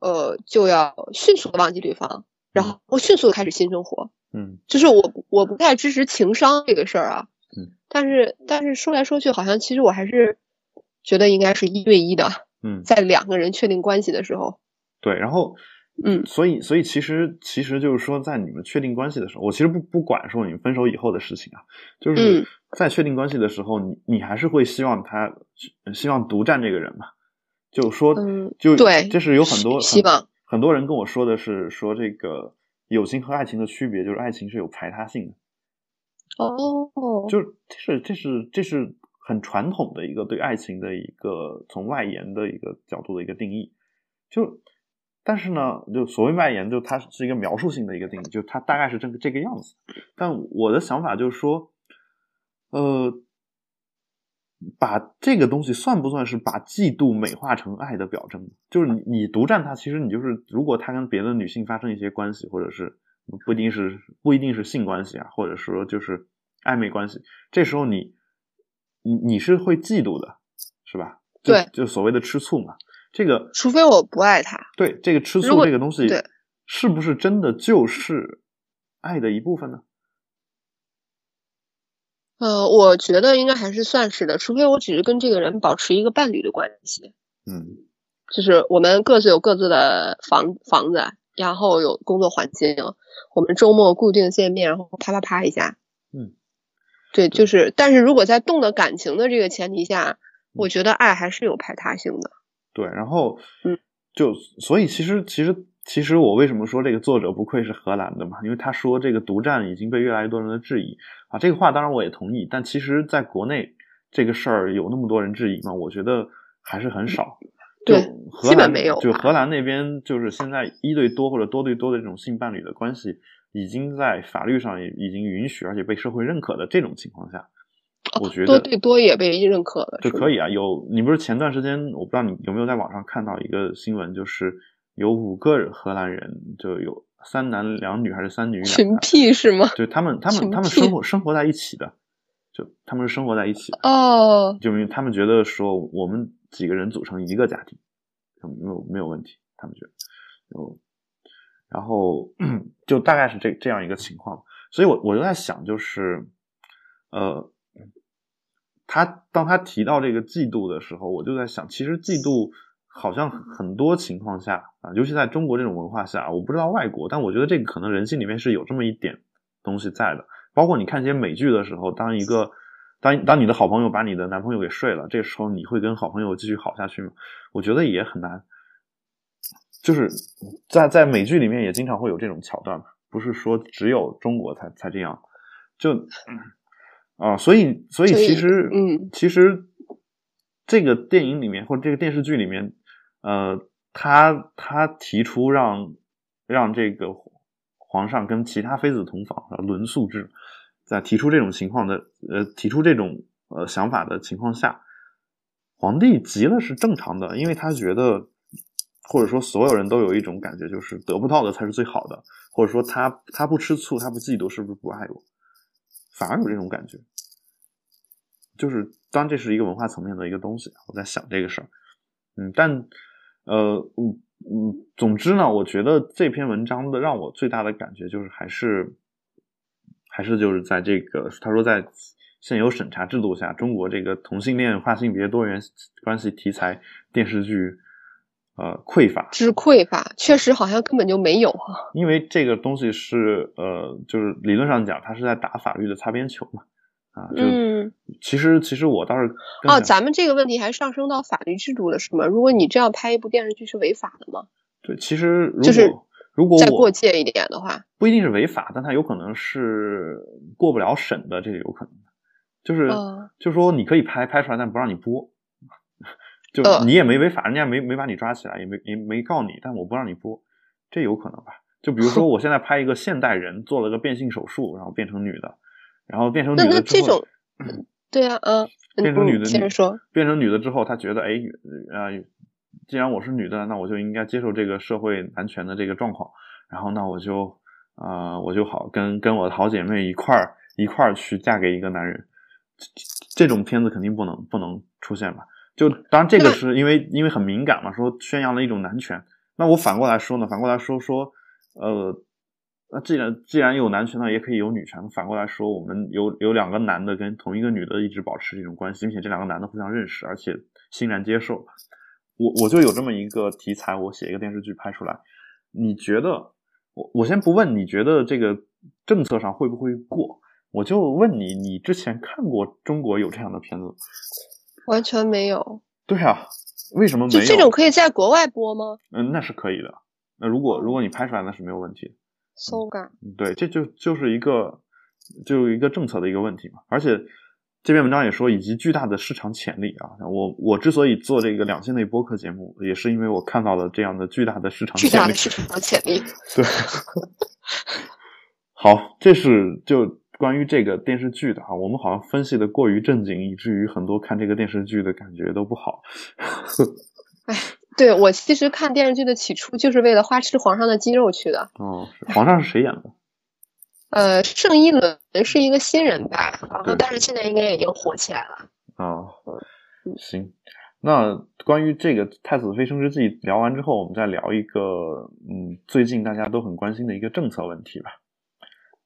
S2: 呃，就要迅速的忘记对方，然后我迅速的开始新生活。
S1: 嗯，
S2: 就是我我不太支持情商这个事儿啊。
S1: 嗯，
S2: 但是但是说来说去，好像其实我还是觉得应该是一对一的。
S1: 嗯，
S2: 在两个人确定关系的时候。
S1: 对，然后。
S2: 嗯，
S1: 所以，所以其实，其实就是说，在你们确定关系的时候，我其实不不管说你们分手以后的事情啊，就是在确定关系的时候，你你还是会希望他，希望独占这个人嘛？就说，就
S2: 对，
S1: 这是有很多
S2: 希望，
S1: 很多人跟我说的是说这个友情和爱情的区别，就是爱情是有排他性的。
S2: 哦，
S1: 就这是这是这是很传统的一个对爱情的一个从外延的一个角度的一个定义，就。但是呢，就所谓外延，就它是一个描述性的一个定义，就它大概是这个这个样子。但我的想法就是说，呃，把这个东西算不算是把嫉妒美化成爱的表征？就是你你独占他，其实你就是如果他跟别的女性发生一些关系，或者是不一定是不一定是性关系啊，或者说就是暧昧关系，这时候你你你是会嫉妒的，是吧？
S2: 对，
S1: 就所谓的吃醋嘛。这个，
S2: 除非我不爱他。
S1: 对，这个吃醋这个东西，
S2: 对，
S1: 是不是真的就是爱的一部分呢？
S2: 呃，我觉得应该还是算是的，除非我只是跟这个人保持一个伴侣的关系。
S1: 嗯，
S2: 就是我们各自有各自的房房子，然后有工作环境，我们周末固定见面，然后啪啪啪一下。
S1: 嗯，
S2: 对，就是，但是如果在动了感情的这个前提下，我觉得爱还是有排他性的。
S1: 对，然后，
S2: 嗯，
S1: 就所以其实其实其实我为什么说这个作者不愧是荷兰的嘛？因为他说这个独占已经被越来越多人的质疑啊，这个话当然我也同意，但其实在国内这个事儿有那么多人质疑吗？我觉得还是很少。
S2: 对，
S1: 荷兰
S2: 没有。
S1: 就荷兰那边就是现在一对多或者多对多的这种性伴侣的关系，已经在法律上也已经允许，而且被社会认可的这种情况下。我觉得
S2: 多对多也被认可了，
S1: 就可以啊。有你不是前段时间，我不知道你有没有在网上看到一个新闻，就是有五个荷兰人，就有三男两女还是三女两
S2: 群 P 是吗？
S1: 对他们他们他们生活生活在一起的，就他们是生活在一起的
S2: 哦。
S1: 就因为他们觉得说我们几个人组成一个家庭，没有没有问题，他们觉得有，然后 就大概是这这样一个情况。所以我我就在想，就是呃。他当他提到这个嫉妒的时候，我就在想，其实嫉妒好像很多情况下啊，尤其在中国这种文化下，我不知道外国，但我觉得这个可能人性里面是有这么一点东西在的。包括你看一些美剧的时候，当一个当当你的好朋友把你的男朋友给睡了，这时候你会跟好朋友继续好下去吗？我觉得也很难。就是在在美剧里面也经常会有这种桥段嘛，不是说只有中国才才这样，就啊，所以所以其实
S2: 嗯，
S1: 其实这个电影里面或者这个电视剧里面，呃，他他提出让让这个皇上跟其他妃子同房，轮宿制，在提出这种情况的呃提出这种呃想法的情况下，皇帝急了是正常的，因为他觉得。或者说，所有人都有一种感觉，就是得不到的才是最好的，或者说他他不吃醋，他不嫉妒，是不是不爱我？反而有这种感觉，就是当这是一个文化层面的一个东西，我在想这个事儿。嗯，但呃，嗯嗯，总之呢，我觉得这篇文章的让我最大的感觉就是，还是还是就是在这个他说在现有审查制度下，中国这个同性恋、跨性别、多元关系题材电视剧。呃，匮乏
S2: 之匮乏，确实好像根本就没有哈。
S1: 因为这个东西是呃，就是理论上讲，它是在打法律的擦边球嘛。啊，
S2: 嗯，
S1: 其实其实我倒是
S2: 哦，咱们这个问题还上升到法律制度了，是吗？如果你这样拍一部电视剧是违法的吗？
S1: 对，其实
S2: 就是
S1: 如果
S2: 再过界一点的话，
S1: 不一定是违法，但它有可能是过不了审的，这个有可能。就是就是说，你可以拍拍出来，但不让你播。就你也没违法，人家没没把你抓起来，也没也没告你，但我不让你播，这有可能吧？就比如说，我现在拍一个现代人做了个变性手术，然后变成女的，然后变成女的之
S2: 后，对呀，嗯，
S1: 变成女的，
S2: 接着说，
S1: 变成女的之后，她觉得，哎，啊，既然我是女的，那我就应该接受这个社会男权的这个状况，然后那我就，啊，我就好跟跟我的好姐妹一块儿一块儿去嫁给一个男人，这种片子肯定不能不能出现吧？就当然，这个是因为因为很敏感嘛，说宣扬了一种男权。那我反过来说呢，反过来说说，呃，那既然既然有男权呢，也可以有女权。反过来说，我们有有两个男的跟同一个女的一直保持这种关系，并且这两个男的互相认识，而且欣然接受。我我就有这么一个题材，我写一个电视剧拍出来。你觉得？我我先不问你觉得这个政策上会不会过，我就问你，你之前看过中国有这样的片子？
S2: 完全没有。
S1: 对啊，为什么没有？
S2: 就这种可以在国外播吗？
S1: 嗯，那是可以的。那如果如果你拍出来，那是没有问题的。
S2: 搜感。
S1: 对，这就就是一个就一个政策的一个问题嘛。而且这篇文章也说，以及巨大的市场潜力啊。我我之所以做这个两性类播客节目，也是因为我看到了这样的巨大的市场
S2: 巨大的市场潜力。
S1: 对。好，这是就。关于这个电视剧的啊，我们好像分析的过于正经，以至于很多看这个电视剧的感觉都不好。
S2: 哎，对我其实看电视剧的起初就是为了花痴皇上的肌肉去的。
S1: 哦，皇上是谁演的？
S2: 呃，盛一伦是一个新人吧，然后但是现在应该已经火起来了。
S1: 啊，行，那关于这个《太子妃升职记》聊完之后，我们再聊一个嗯，最近大家都很关心的一个政策问题吧。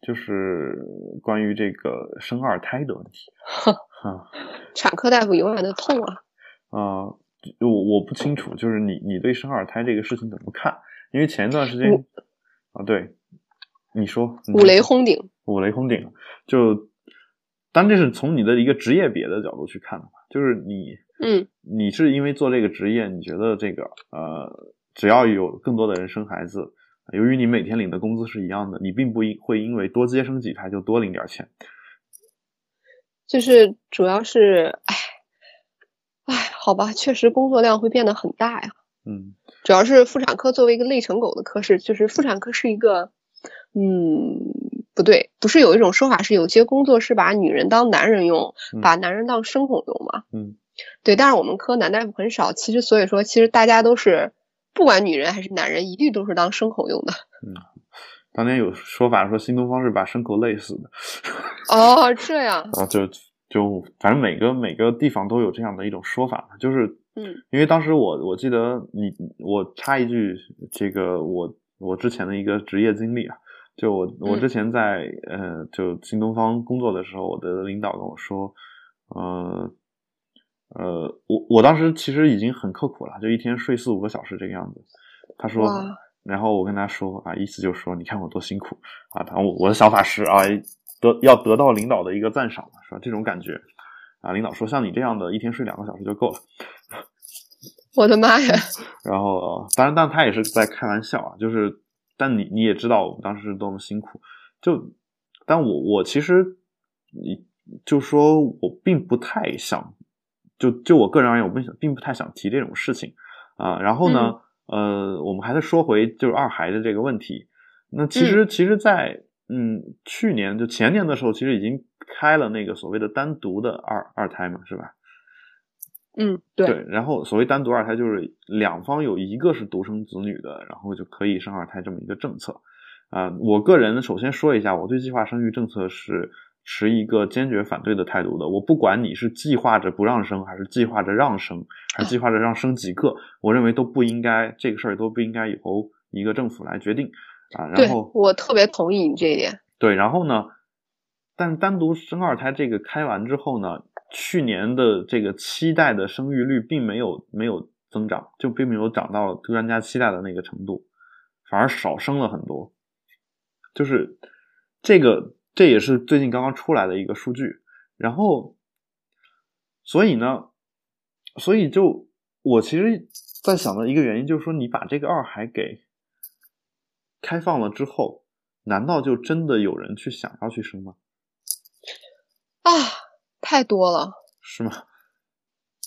S1: 就是关于这个生二胎的问题，哈，
S2: 产科大夫永远的痛啊！
S1: 啊，我我不清楚，就是你你对生二胎这个事情怎么看？因为前一段时间啊，对，你说
S2: 五雷轰顶，
S1: 五雷轰顶，就当这是从你的一个职业别的角度去看的话，就是你，
S2: 嗯，
S1: 你是因为做这个职业，你觉得这个呃，只要有更多的人生孩子。由于你每天领的工资是一样的，你并不因会因为多接生几胎就多领点钱。
S2: 就是主要是，哎，哎，好吧，确实工作量会变得很大呀。
S1: 嗯，
S2: 主要是妇产科作为一个累成狗的科室，就是妇产科是一个，嗯，不对，不是有一种说法是有些工作是把女人当男人用，把男人当牲口用嘛？
S1: 嗯，
S2: 对，但是我们科男大夫很少，其实所以说，其实大家都是。不管女人还是男人，一律都是当牲口用的。
S1: 嗯，当年有说法说新东方是把牲口累死的。
S2: 哦，这样
S1: 啊，就就反正每个每个地方都有这样的一种说法，就是
S2: 嗯，
S1: 因为当时我我记得你我插一句，这个我我之前的一个职业经历啊，就我我之前在呃就新东方工作的时候，我的领导跟我说，呃。呃，我我当时其实已经很刻苦了，就一天睡四五个小时这个样子。他说，然后我跟他说啊，意思就是说，你看我多辛苦啊，他我我的小法师啊，得要得到领导的一个赞赏是吧？这种感觉啊，领导说像你这样的一天睡两个小时就够了。
S2: 我的妈呀！
S1: 然后，当然，但他也是在开玩笑啊，就是，但你你也知道我们当时是多么辛苦，就，但我我其实，你就说我并不太想，就就我个人而言，我不想并不太想提这种事情啊。然后呢，呃，我们还是说回就是二孩的这个问题。那其实，其实，在嗯去年就前年的时候，其实已经开了那个所谓的单独的二二胎嘛，是吧？
S2: 嗯，对。
S1: 对，然后所谓单独二胎，就是两方有一个是独生子女的，然后就可以生二胎这么一个政策。啊，我个人首先说一下，我对计划生育政策是持一个坚决反对的态度的。我不管你是计划着不让生，还是计划着让生，还是计划着让生几个，我认为都不应该这个事儿都不应该由一个政府来决定。啊，然后
S2: 我特别同意你这一点。
S1: 对，然后呢，但单独生二胎这个开完之后呢？去年的这个期待的生育率并没有没有增长，就并没有涨到专家期待的那个程度，反而少生了很多。就是这个，这也是最近刚刚出来的一个数据。然后，所以呢，所以就我其实在想的一个原因就是说，你把这个二孩给开放了之后，难道就真的有人去想要去生吗？
S2: 啊！太多了，
S1: 是吗？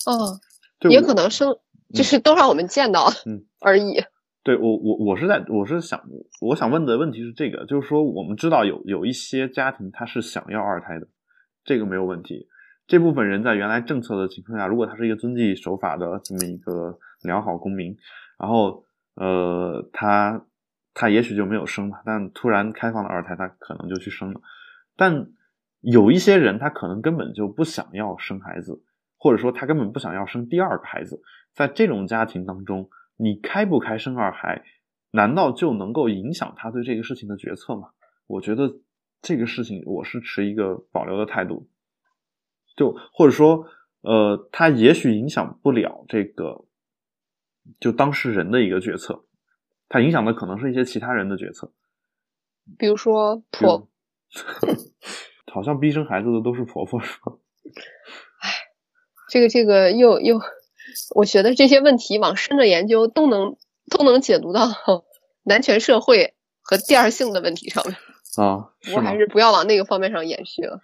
S2: 嗯，也可能生，就是都让我们见到，
S1: 嗯
S2: 而已。
S1: 对我，我我是在，我是想，我想问的问题是这个，就是说，我们知道有有一些家庭他是想要二胎的，这个没有问题。这部分人在原来政策的情况下，如果他是一个遵纪守法的这么一个良好公民，然后呃，他他也许就没有生嘛，但突然开放了二胎，他可能就去生了，但。有一些人，他可能根本就不想要生孩子，或者说他根本不想要生第二个孩子。在这种家庭当中，你开不开生二孩，难道就能够影响他对这个事情的决策吗？我觉得这个事情我是持一个保留的态度。就或者说，呃，他也许影响不了这个就当事人的一个决策，他影响的可能是一些其他人的决策，
S2: 比如说婆。
S1: 好像逼生孩子的都是婆婆，是吧？
S2: 哎，这个这个又又，我觉得这些问题往深了研究，都能都能解读到男权社会和第二性的问题上面
S1: 啊。
S2: 我还是不要往那个方面上延续了。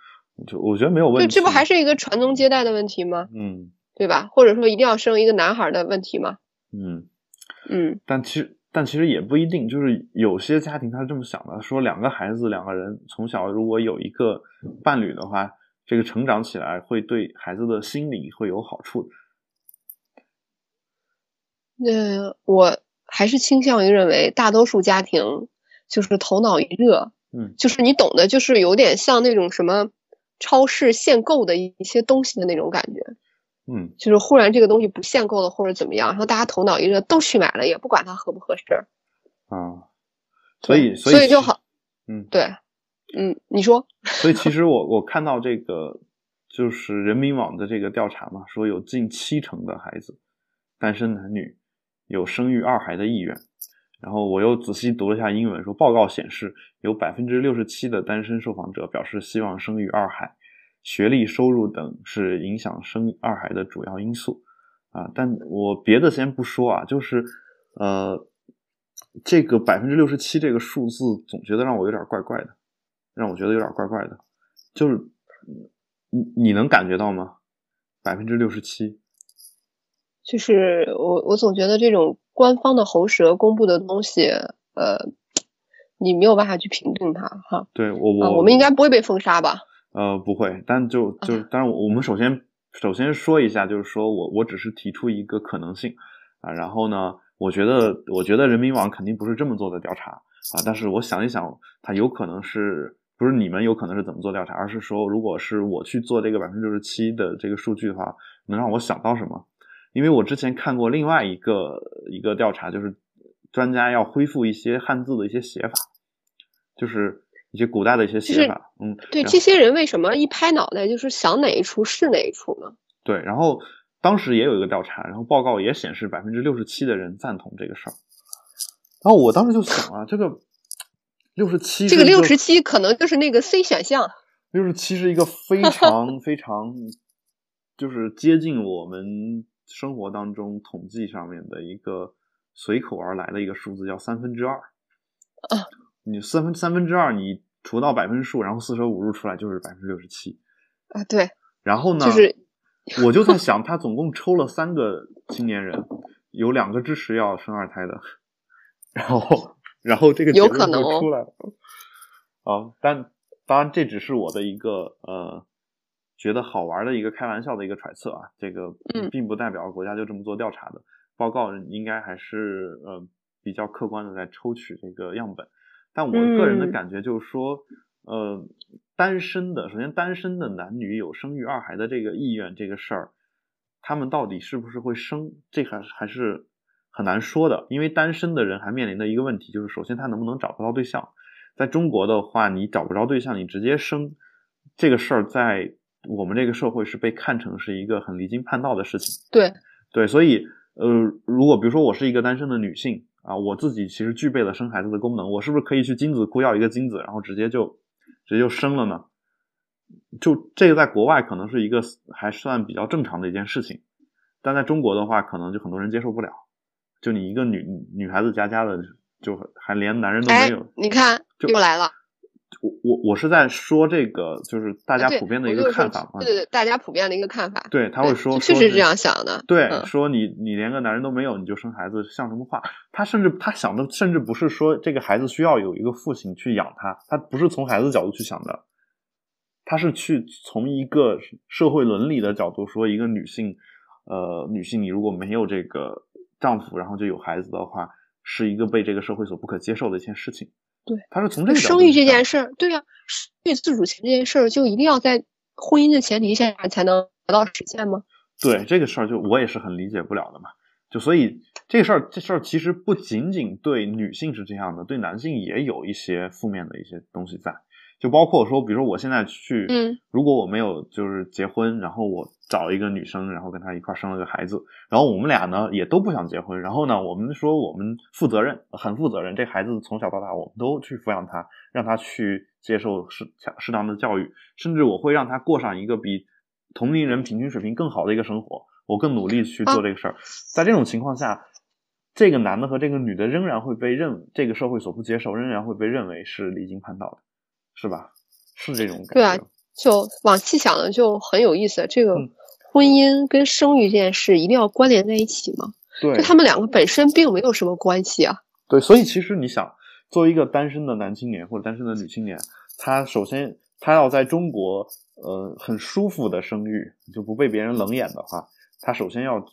S1: 就我觉得没有问题，
S2: 这不还是一个传宗接代的问题吗？
S1: 嗯，
S2: 对吧？或者说一定要生一个男孩的问题吗？
S1: 嗯
S2: 嗯，
S1: 但其实。但其实也不一定，就是有些家庭他是这么想的：说两个孩子，两个人从小如果有一个伴侣的话，这个成长起来会对孩子的心理会有好处。
S2: 呃，我还是倾向于认为，大多数家庭就是头脑一热，
S1: 嗯，
S2: 就是你懂的，就是有点像那种什么超市限购的一些东西的那种感觉。
S1: 嗯，
S2: 就是忽然这个东西不限购了或者怎么样，然后大家头脑一热都去买了，也不管它合不合适。
S1: 啊，所以
S2: 所
S1: 以
S2: 就好，
S1: 嗯，
S2: 对，嗯，你说。
S1: 所以其实我我看到这个就是人民网的这个调查嘛，说有近七成的孩子单身男女有生育二孩的意愿，然后我又仔细读了一下英文，说报告显示有百分之六十七的单身受访者表示希望生育二孩。学历、收入等是影响生二孩的主要因素，啊，但我别的先不说啊，就是，呃，这个百分之六十七这个数字，总觉得让我有点怪怪的，让我觉得有点怪怪的，就是，你你能感觉到吗？百分之六十七，
S2: 就是我我总觉得这种官方的喉舌公布的东西，呃，你没有办法去评定它，哈。
S1: 对我我
S2: 我们应该不会被封杀吧？
S1: 呃，不会，但就就当然，我们首先首先说一下，就是说我我只是提出一个可能性啊，然后呢，我觉得我觉得人民网肯定不是这么做的调查啊，但是我想一想，它有可能是不是你们有可能是怎么做调查，而是说，如果是我去做这个百分之六十七的这个数据的话，能让我想到什么？因为我之前看过另外一个一个调查，就是专家要恢复一些汉字的一些写法，就是。一些古代的一些写法，嗯，
S2: 对，这些人为什么一拍脑袋就是想哪一出是哪一出呢？
S1: 对，然后当时也有一个调查，然后报告也显示百分之六十七的人赞同这个事儿。然后我当时就想啊，这个六十七，
S2: 这个六十七可能就是那个 C 选项。
S1: 六十七是一个非常非常，就是接近我们生活当中统计上面的一个随口而来的一个数字，叫三分之二。
S2: 啊，
S1: 你三分三分之二，你除到百分数，然后四舍五入出来就是百分之六十七。
S2: 啊，对。
S1: 然后呢？
S2: 就是
S1: 我就在想，他总共抽了三个青年人，有两个支持要生二胎的，然后然后这个
S2: 有可能
S1: 出来了。啊，但当然这只是我的一个呃。觉得好玩的一个开玩笑的一个揣测啊，这个并不代表国家就这么做调查的报告应该还是呃比较客观的在抽取这个样本，但我个人的感觉就是说，呃，单身的首先单身的男女有生育二孩的这个意愿这个事儿，他们到底是不是会生，这还还是很难说的，因为单身的人还面临的一个问题就是，首先他能不能找不到对象，在中国的话，你找不着对象，你直接生这个事儿在。我们这个社会是被看成是一个很离经叛道的事情。
S2: 对，
S1: 对，所以，呃，如果比如说我是一个单身的女性啊，我自己其实具备了生孩子的功能，我是不是可以去精子库要一个精子，然后直接就直接就生了呢？就这个在国外可能是一个还算比较正常的一件事情，但在中国的话，可能就很多人接受不了。就你一个女女孩子家家的，就还连男人都没有。
S2: 你看，又来了。
S1: 我我我是在说这个，就是大家普遍的一个看法
S2: 嘛。对对对，大家普遍的一个看法。
S1: 对，他会说，
S2: 确实这样想的。
S1: 对，说你你连个男人都没有，你就生孩子，像什么话？他甚至他想的甚至不是说这个孩子需要有一个父亲去养他，他不是从孩子角度去想的，他是去从一个社会伦理的角度说，一个女性，呃，女性你如果没有这个丈夫，然后就有孩子的话，是一个被这个社会所不可接受的一件事情。
S2: 对，
S1: 他是从这个
S2: 生育这件事儿，对呀，生育自主权这件事儿，就一定要在婚姻的前提下才能得到实现吗？
S1: 对，这个事儿就我也是很理解不了的嘛。就所以这事儿，这事儿其实不仅仅对女性是这样的，对男性也有一些负面的一些东西在。就包括说，比如说我现在去，
S2: 嗯，
S1: 如果我没有就是结婚，然后我找一个女生，然后跟她一块生了个孩子，然后我们俩呢也都不想结婚，然后呢，我们说我们负责任，很负责任，这孩子从小到大我们都去抚养他，让他去接受适适当的教育，甚至我会让他过上一个比同龄人平均水平更好的一个生活，我更努力去做这个事儿。在这种情况下，这个男的和这个女的仍然会被认这个社会所不接受，仍然会被认为是离经叛道的。是吧？是这种感觉。
S2: 对啊，就往细想的就很有意思。这个婚姻跟生育这件事一定要关联在一起吗？
S1: 对，
S2: 就他们两个本身并没有什么关系啊。
S1: 对，所以其实你想，作为一个单身的男青年或者单身的女青年，他首先他要在中国呃很舒服的生育，就不被别人冷眼的话，他首先要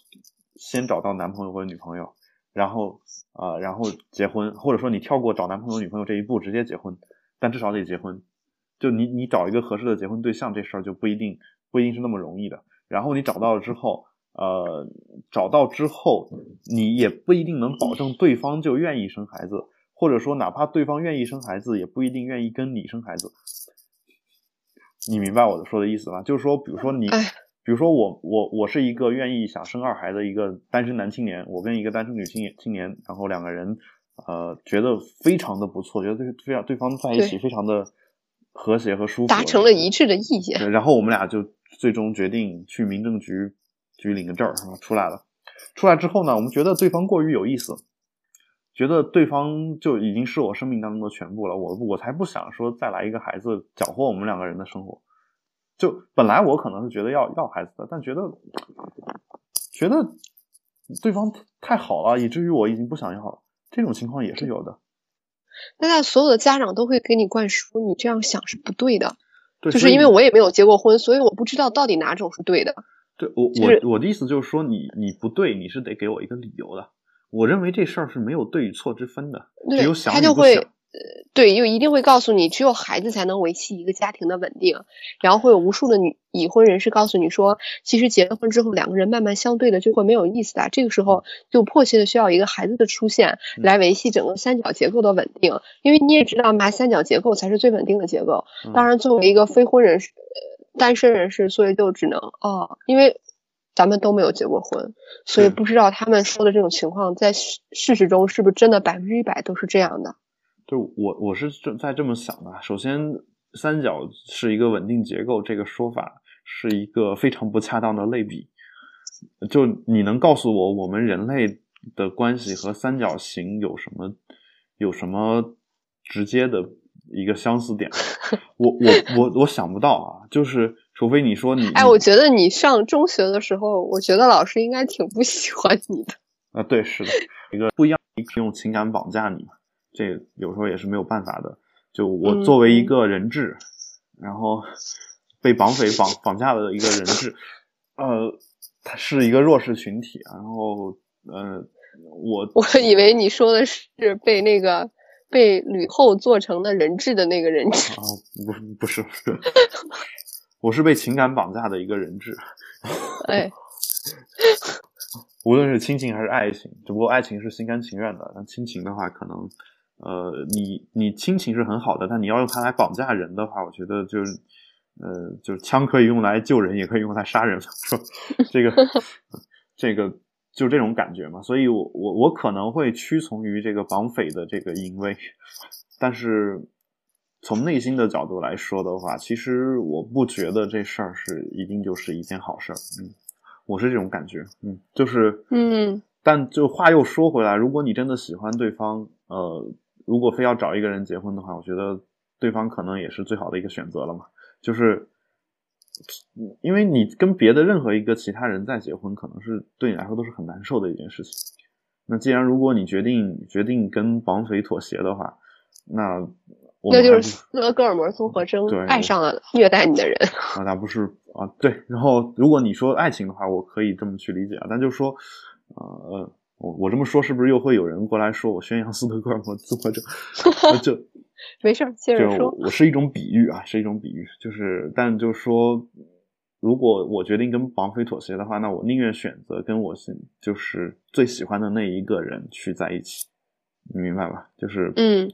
S1: 先找到男朋友或者女朋友，然后啊，然后结婚，或者说你跳过找男朋友女朋友这一步，直接结婚。但至少得结婚，就你你找一个合适的结婚对象这事儿就不一定不一定是那么容易的。然后你找到了之后，呃，找到之后你也不一定能保证对方就愿意生孩子，或者说哪怕对方愿意生孩子，也不一定愿意跟你生孩子。你明白我的说的意思吗？就是说，比如说你，比如说我我我是一个愿意想生二孩的一个单身男青年，我跟一个单身女青年青年，然后两个人。呃，觉得非常的不错，觉得对非常对方在一起非常的和谐和舒服，
S2: 达成了一致的意见。
S1: 对，然后我们俩就最终决定去民政局局领个证儿，出来了。出来之后呢，我们觉得对方过于有意思，觉得对方就已经是我生命当中的全部了。我我才不想说再来一个孩子搅和我们两个人的生活。就本来我可能是觉得要要孩子的，但觉得觉得对方太好了，以至于我已经不想要了。这种情况也是有的，
S2: 那在所有的家长都会给你灌输，你这样想是不对的，
S1: 就
S2: 是因为我也没有结过婚，所以我不知道到底哪种是对的。
S1: 对我我我的意思就是说，你你不对，你是得给我一个理由的。我认为这事儿是没有对与错之分的，只有想
S2: 与不想。呃，对，就一定会告诉你，只有孩子才能维系一个家庭的稳定。然后会有无数的女已婚人士告诉你说，其实结了婚之后，两个人慢慢相对的就会没有意思了。这个时候就迫切的需要一个孩子的出现，来维系整个三角结构的稳定。因为你也知道嘛，三角结构才是最稳定的结构。当然，作为一个非婚人士、单身人士，所以就只能哦，因为咱们都没有结过婚，所以不知道他们说的这种情况在事实中是不是真的百分之一百都是这样的。
S1: 就我我是这在这么想的。首先，三角是一个稳定结构，这个说法是一个非常不恰当的类比。就你能告诉我，我们人类的关系和三角形有什么有什么直接的一个相似点？我我我我想不到啊，就是除非你说你，
S2: 哎，我觉得你上中学的时候，我觉得老师应该挺不喜欢你的。
S1: 啊，对，是的，一个不一样，用情感绑架你嘛，这有时候也是没有办法的。就我作为一个人质，然后 被绑匪绑绑架的一个人质，呃，他是一个弱势群体，然后呃，我
S2: 我 以为你说的是被那个被吕后做成的人质的那个人质
S1: 啊，不不是不是，我是被情感绑架的一个人质，
S2: 哎。
S1: 无论是亲情还是爱情，只不过爱情是心甘情愿的，但亲情的话，可能，呃，你你亲情是很好的，但你要用它来绑架人的话，我觉得就是，呃，就是枪可以用来救人，也可以用来杀人，说？这个，这个就这种感觉嘛。所以我我我可能会屈从于这个绑匪的这个淫威，但是从内心的角度来说的话，其实我不觉得这事儿是一定就是一件好事儿，嗯。我是这种感觉，嗯，就是，
S2: 嗯，
S1: 但就话又说回来，如果你真的喜欢对方，呃，如果非要找一个人结婚的话，我觉得对方可能也是最好的一个选择了嘛。就是，因为你跟别的任何一个其他人再结婚，可能是对你来说都是很难受的一件事情。那既然如果你决定决定跟绑匪妥协的话，那。
S2: 那就是斯德哥尔摩综合征，爱上了虐待你的人
S1: 啊，那不是啊？对。然后，如果你说爱情的话，我可以这么去理解啊。但就是说，呃，我我这么说，是不是又会有人过来说我宣扬斯德哥尔摩综合征？就
S2: 没事，接着说。
S1: 我是一种比喻啊，是一种比喻。就是，但就说，如果我决定跟绑匪妥协的话，那我宁愿选择跟我是就是最喜欢的那一个人去在一起。你明白吧？就是，
S2: 嗯。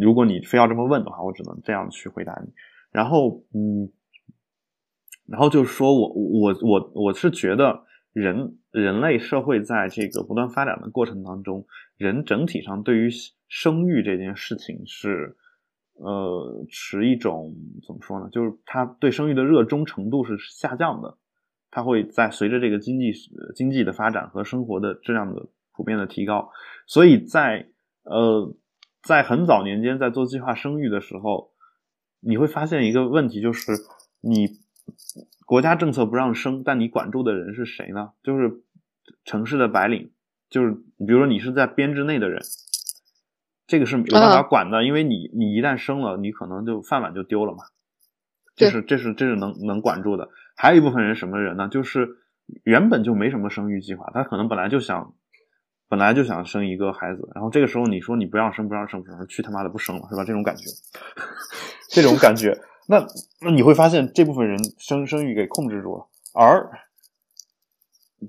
S1: 如果你非要这么问的话，我只能这样去回答你。然后，嗯，然后就是说我我我我是觉得人人类社会在这个不断发展的过程当中，人整体上对于生育这件事情是呃持一种怎么说呢？就是他对生育的热衷程度是下降的。他会在随着这个经济经济的发展和生活的质量的普遍的提高，所以在呃。在很早年间，在做计划生育的时候，你会发现一个问题，就是你国家政策不让生，但你管住的人是谁呢？就是城市的白领，就是比如说你是在编制内的人，这个是有办法管的，因为你你一旦生了，你可能就饭碗就丢了嘛。这是这是这是能能管住的。还有一部分人什么人呢？就是原本就没什么生育计划，他可能本来就想。本来就想生一个孩子，然后这个时候你说你不让生，不让生，不让去他妈的不生了，是吧？这种感觉，这种感觉，那那你会发现这部分人生生育给控制住了，而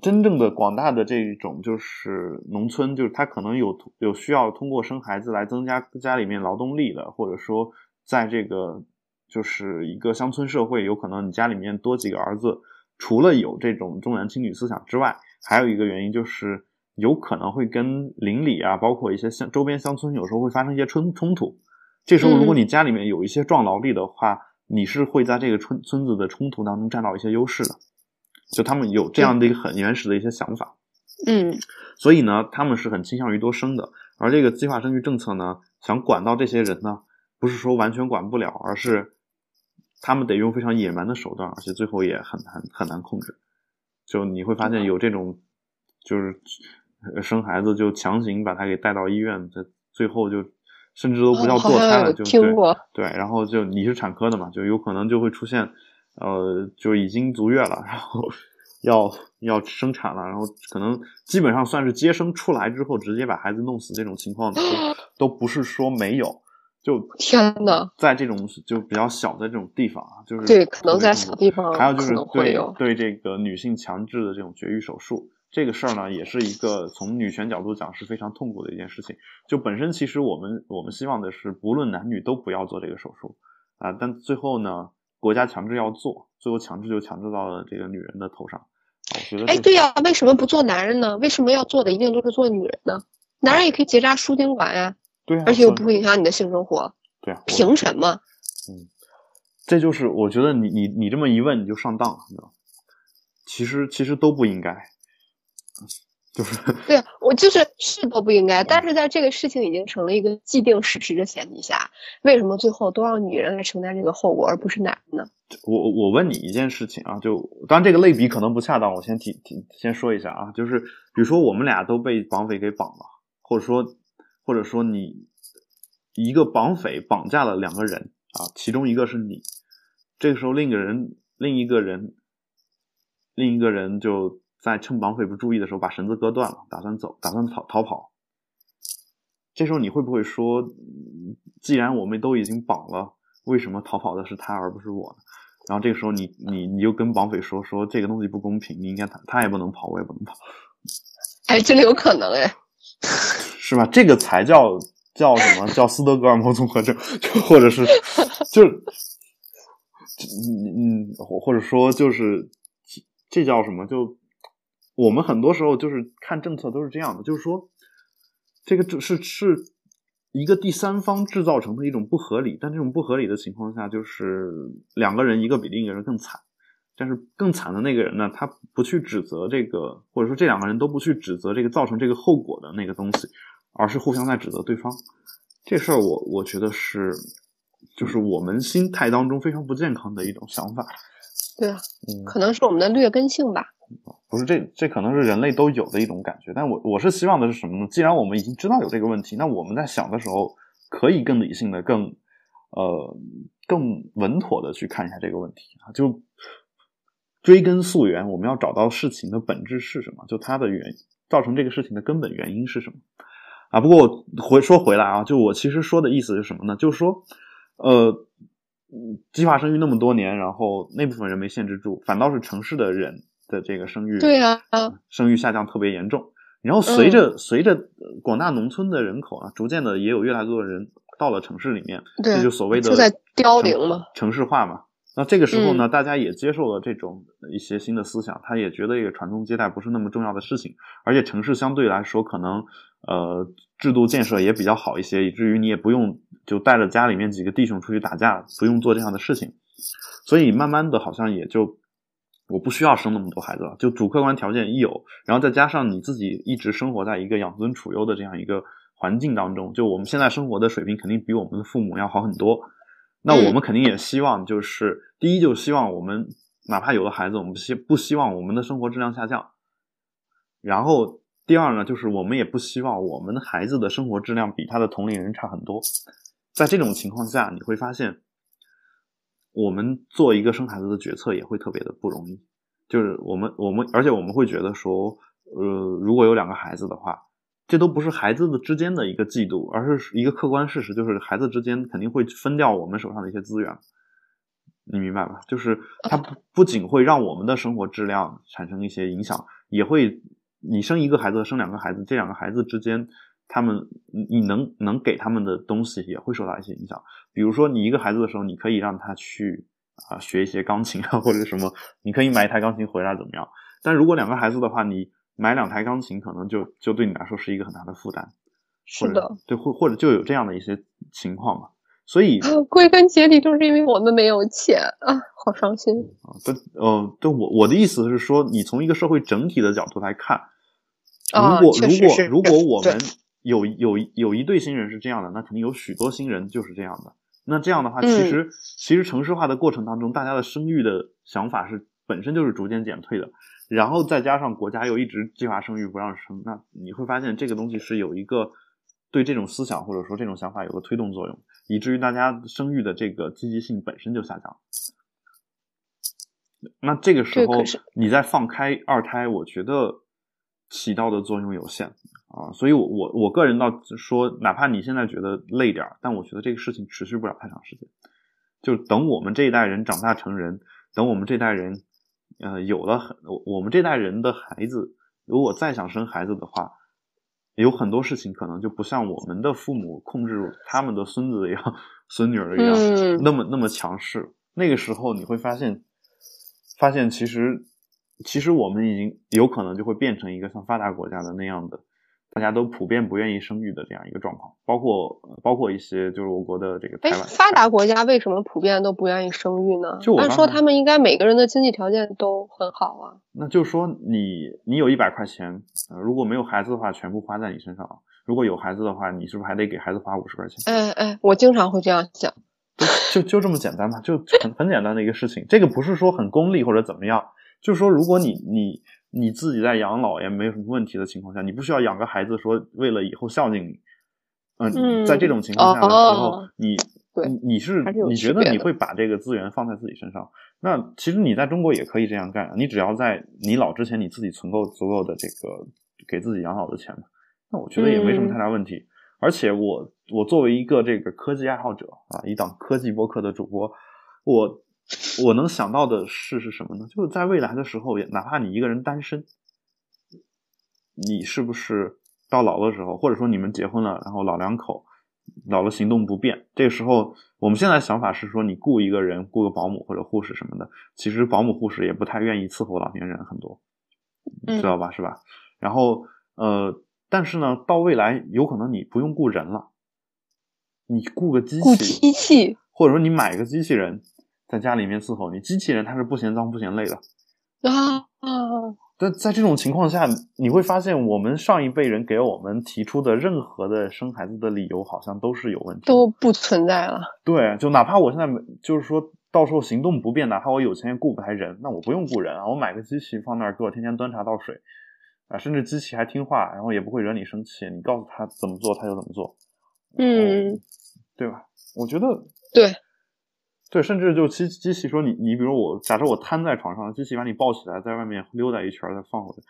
S1: 真正的广大的这种就是农村，就是他可能有有需要通过生孩子来增加家里面劳动力的，或者说在这个就是一个乡村社会，有可能你家里面多几个儿子，除了有这种重男轻女思想之外，还有一个原因就是。有可能会跟邻里啊，包括一些乡周边乡村，有时候会发生一些冲冲突。这时候，如果你家里面有一些壮劳力的话，你是会在这个村村子的冲突当中占到一些优势的。就他们有这样的一个很原始的一些想法。
S2: 嗯，
S1: 所以呢，他们是很倾向于多生的。而这个计划生育政策呢，想管到这些人呢，不是说完全管不了，而是他们得用非常野蛮的手段，而且最后也很难很难控制。就你会发现有这种，就是。生孩子就强行把他给带到医院，这最后就甚至都不叫堕胎了，就对对，然后就你是产科的嘛，就有可能就会出现，呃，就已经足月了，然后要要生产了，然后可能基本上算是接生出来之后直接把孩子弄死这种情况都 都不是说没有，就
S2: 天呐，
S1: 在这种就比较小的这种地方啊，就是
S2: 对，可能在小地方，
S1: 还有就是对对这个女性强制的这种绝育手术。这个事儿呢，也是一个从女权角度讲是非常痛苦的一件事情。就本身其实我们我们希望的是，不论男女都不要做这个手术啊。但最后呢，国家强制要做，最后强制就强制到了这个女人的头上。我觉得，
S2: 哎，对呀，为什么不做男人呢？为什么要做的一定都是做女人呢？男人也可以结扎输精管呀，
S1: 对，
S2: 而且又不会影响你的性生活，
S1: 对啊，
S2: 凭什么？
S1: 嗯，这就是我觉得你你你这么一问你就上当了，你知道。其实其实都不应该。就是
S2: 对我就是 是都不应该，但是在这个事情已经成了一个既定事实的前提下，为什么最后都让女人来承担这个后果，而不是男人呢？
S1: 我我问你一件事情啊，就当然这个类比可能不恰当，我先提提先说一下啊，就是比如说我们俩都被绑匪给绑了，或者说或者说你一个绑匪绑架了两个人啊，其中一个是你，这个时候另一个人另一个人另一个人就。在趁绑匪不注意的时候，把绳子割断了，打算走，打算逃逃跑。这时候你会不会说，既然我们都已经绑了，为什么逃跑的是他而不是我呢？然后这个时候你你你就跟绑匪说说这个东西不公平，你应该他他也不能跑，我也不能跑。
S2: 哎，真的有可能哎，
S1: 是吧？这个才叫叫什么叫斯德哥尔摩综合症，就或者是就嗯嗯，或者说就是这叫什么就。我们很多时候就是看政策都是这样的，就是说，这个是是一个第三方制造成的一种不合理，但这种不合理的情况下，就是两个人一个比另一个人更惨，但是更惨的那个人呢，他不去指责这个，或者说这两个人都不去指责这个造成这个后果的那个东西，而是互相在指责对方。这事儿我我觉得是，就是我们心态当中非常不健康的一种想法。
S2: 对啊，可能是我们的劣根性吧。
S1: 不是，这这可能是人类都有的一种感觉。但我我是希望的是什么呢？既然我们已经知道有这个问题，那我们在想的时候，可以更理性的、更呃、更稳妥的去看一下这个问题啊。就追根溯源，我们要找到事情的本质是什么？就它的原造成这个事情的根本原因是什么？啊，不过我回说回来啊，就我其实说的意思是什么呢？就是说，呃。计划生育那么多年，然后那部分人没限制住，反倒是城市的人的这个生育，
S2: 对啊，
S1: 生育下降特别严重。然后随着随着广大农村的人口啊，逐渐的也有越来越多的人到了城市里面，这就所谓的
S2: 就在凋零嘛，
S1: 城市化嘛。那这个时候呢，大家也接受了这种一些新的思想，他也觉得这个传宗接代不是那么重要的事情，而且城市相对来说可能呃制度建设也比较好一些，以至于你也不用就带着家里面几个弟兄出去打架，不用做这样的事情，所以慢慢的好像也就我不需要生那么多孩子了，就主客观条件一有，然后再加上你自己一直生活在一个养尊处优的这样一个环境当中，就我们现在生活的水平肯定比我们的父母要好很多。那我们肯定也希望，就是第一，就希望我们哪怕有了孩子，我们希不希望我们的生活质量下降。然后第二呢，就是我们也不希望我们的孩子的生活质量比他的同龄人差很多。在这种情况下，你会发现，我们做一个生孩子的决策也会特别的不容易。就是我们我们，而且我们会觉得说，呃，如果有两个孩子的话。这都不是孩子的之间的一个嫉妒，而是一个客观事实，就是孩子之间肯定会分掉我们手上的一些资源，你明白吧？就是它不不仅会让我们的生活质量产生一些影响，也会你生一个孩子生两个孩子，这两个孩子之间，他们你能能给他们的东西也会受到一些影响。比如说，你一个孩子的时候，你可以让他去啊学一些钢琴啊，或者什么，你可以买一台钢琴回来怎么样？但如果两个孩子的话，你。买两台钢琴可能就就对你来说是一个很大的负担，
S2: 是的，
S1: 对，或或者就有这样的一些情况嘛，所以
S2: 归根结底就是因为我们没有钱啊，好伤心
S1: 啊！对，呃，对我我的意思是说，你从一个社会整体的角度来看，如果如果如果我们有有有一对新人是这样的，那肯定有许多新人就是这样的。那这样的话，其实其实城市化的过程当中，大家的生育的想法是本身就是逐渐减退的。然后再加上国家又一直计划生育不让生，那你会发现这个东西是有一个对这种思想或者说这种想法有个推动作用，以至于大家生育的这个积极性本身就下降。那这个时候你再放开二胎，我觉得起到的作用有限啊。所以，我我我个人倒说，哪怕你现在觉得累点儿，但我觉得这个事情持续不了太长时间。就等我们这一代人长大成人，等我们这代人。呃，有了很我们这代人的孩子，如果再想生孩子的话，有很多事情可能就不像我们的父母控制他们的孙子一样、孙女儿一样那么那么强势。那个时候你会发现，发现其实其实我们已经有可能就会变成一个像发达国家的那样的大家都普遍不愿意生育的这样一个状况，包括包括一些就是我国的这个台湾
S2: 发达国家为什么普遍都不愿意生育呢？
S1: 就
S2: 按说他们应该每个人的经济条件都很好啊。
S1: 那就是说你你有一百块钱，如果没有孩子的话，全部花在你身上如果有孩子的话，你是不是还得给孩子花五十块钱？
S2: 哎哎，我经常会这样想。
S1: 就就就这么简单嘛，就很很简单的一个事情。这个不是说很功利或者怎么样，就是说如果你你。你自己在养老也没有什么问题的情况下，你不需要养个孩子，说为了以后孝敬你。嗯，在这种情况下的时候，你你是你觉得你会把这个资源放在自己身上？那其实你在中国也可以这样干，你只要在你老之前你自己存够足够的这个给自己养老的钱嘛。那我觉得也没什么太大问题。而且我我作为一个这个科技爱好者啊，一档科技播客的主播，我。我能想到的事是什么呢？就是在未来的时候，哪怕你一个人单身，你是不是到老的时候，或者说你们结婚了，然后老两口老了行动不便，这个时候，我们现在想法是说，你雇一个人，雇个保姆或者护士什么的，其实保姆护士也不太愿意伺候老年人很多，知道吧？是吧？然后呃，但是呢，到未来有可能你不用雇人了，你雇个机器，
S2: 雇机器，
S1: 或者说你买个机器人。在家里面伺候你，机器人它是不嫌脏不嫌累的
S2: 啊啊！
S1: 但在这种情况下，你会发现我们上一辈人给我们提出的任何的生孩子的理由，好像都是有问题，
S2: 都不存在了。
S1: 对，就哪怕我现在没就是说到时候行动不便，哪怕我有钱也雇不来人，那我不用雇人啊，我买个机器放那儿给我天天端茶倒水啊，甚至机器还听话，然后也不会惹你生气，你告诉他怎么做他就怎么做，
S2: 嗯，
S1: 对吧？我觉得
S2: 对。
S1: 对，甚至就机机器说你你比如我假设我瘫在床上，机器把你抱起来，在外面溜达一圈再放回来，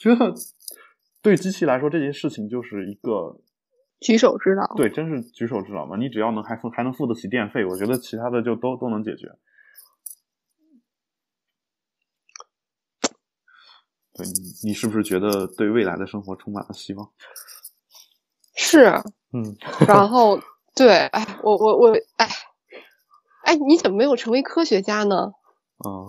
S1: 觉得对机器来说这件事情就是一个
S2: 举手之劳。
S1: 对，真是举手之劳嘛！你只要能还付还能付得起电费，我觉得其他的就都都能解决。对你，你是不是觉得对未来的生活充满了希望？
S2: 是，
S1: 嗯，
S2: 然后对，哎，我我我，哎。哎，你怎么没有成为科学家呢？
S1: 嗯，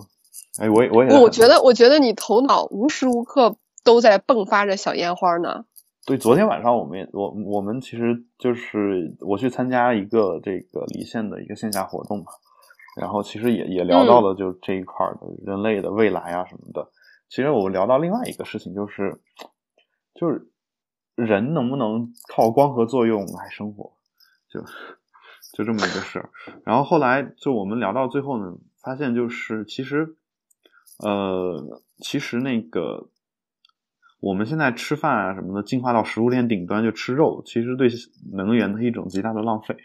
S1: 哎，我也我
S2: 也，我觉得，我觉得你头脑无时无刻都在迸发着小烟花呢。
S1: 对，昨天晚上我们也，我我们其实就是我去参加一个这个离线的一个线下活动嘛，然后其实也也聊到了就这一块的人类的未来啊什么的。其实我聊到另外一个事情，就是就是人能不能靠光合作用来生活，就。就这么一个事儿，然后后来就我们聊到最后呢，发现就是其实，呃，其实那个我们现在吃饭啊什么的，进化到食物链顶端就吃肉，其实对能源的一种极大的浪费。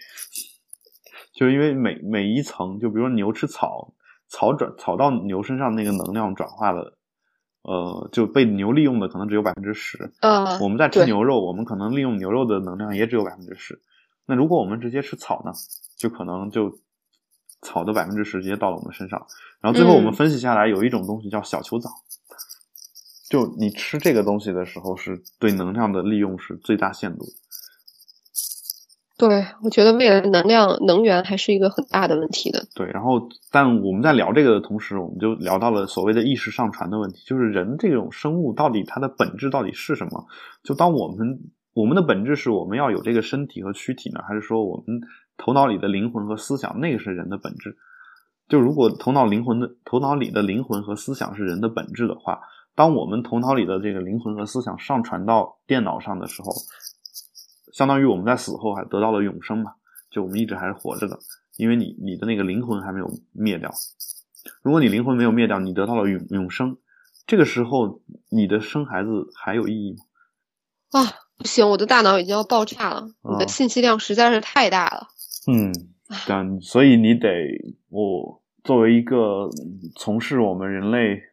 S1: 就因为每每一层，就比如说牛吃草，草转草到牛身上那个能量转化了，呃，就被牛利用的可能只有百分之十。
S2: 嗯，
S1: 我们在吃牛肉，我们可能利用牛肉的能量也只有百分之十。那如果我们直接吃草呢，就可能就草的百分之十直接到了我们身上。然后最后我们分析下来，有一种东西叫小球藻，就你吃这个东西的时候，是对能量的利用是最大限度。
S2: 对，我觉得未来能量能源还是一个很大的问题的。
S1: 对，然后但我们在聊这个的同时，我们就聊到了所谓的意识上传的问题，就是人这种生物到底它的本质到底是什么？就当我们。我们的本质是我们要有这个身体和躯体呢，还是说我们头脑里的灵魂和思想那个是人的本质？就如果头脑灵魂的头脑里的灵魂和思想是人的本质的话，当我们头脑里的这个灵魂和思想上传到电脑上的时候，相当于我们在死后还得到了永生嘛？就我们一直还是活着的，因为你你的那个灵魂还没有灭掉。如果你灵魂没有灭掉，你得到了永永生，这个时候你的生孩子还有意义
S2: 吗？啊。不行，我的大脑已经要爆炸了。你的信息量实在是太大了。
S1: 嗯，但所以你得，我作为一个从事我们人类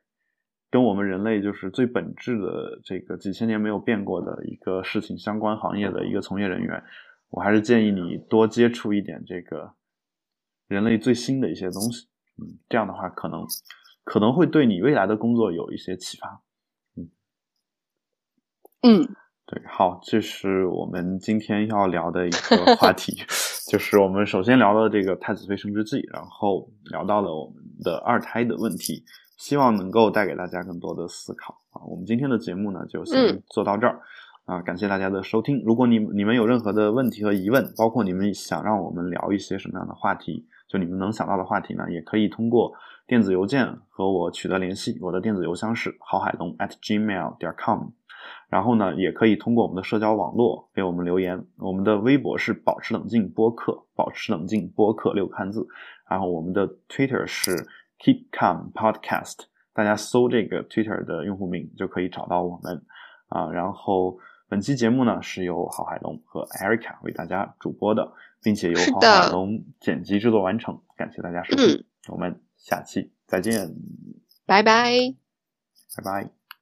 S1: 跟我们人类就是最本质的这个几千年没有变过的一个事情相关行业的一个从业人员，我还是建议你多接触一点这个人类最新的一些东西。嗯，这样的话可能可能会对你未来的工作有一些启发。
S2: 嗯嗯。
S1: 对，好，这是我们今天要聊的一个话题，就是我们首先聊了这个太子妃升职记，然后聊到了我们的二胎的问题，希望能够带给大家更多的思考啊。我们今天的节目呢，就先做到这儿，啊，感谢大家的收听。如果你你们有任何的问题和疑问，包括你们想让我们聊一些什么样的话题，就你们能想到的话题呢，也可以通过电子邮件和我取得联系。我的电子邮箱是郝海龙 at gmail 点 com。然后呢，也可以通过我们的社交网络给我们留言。我们的微博是保持冷静播客，保持冷静播客六个汉字。然后我们的 Twitter 是 Keep Calm Podcast，大家搜这个 Twitter 的用户名就可以找到我们啊。然后本期节目呢是由郝海龙和 Erica 为大家主播的，并且由郝海龙剪辑制作完成。感谢大家收听，我们下期再见，
S2: 拜拜，
S1: 拜拜。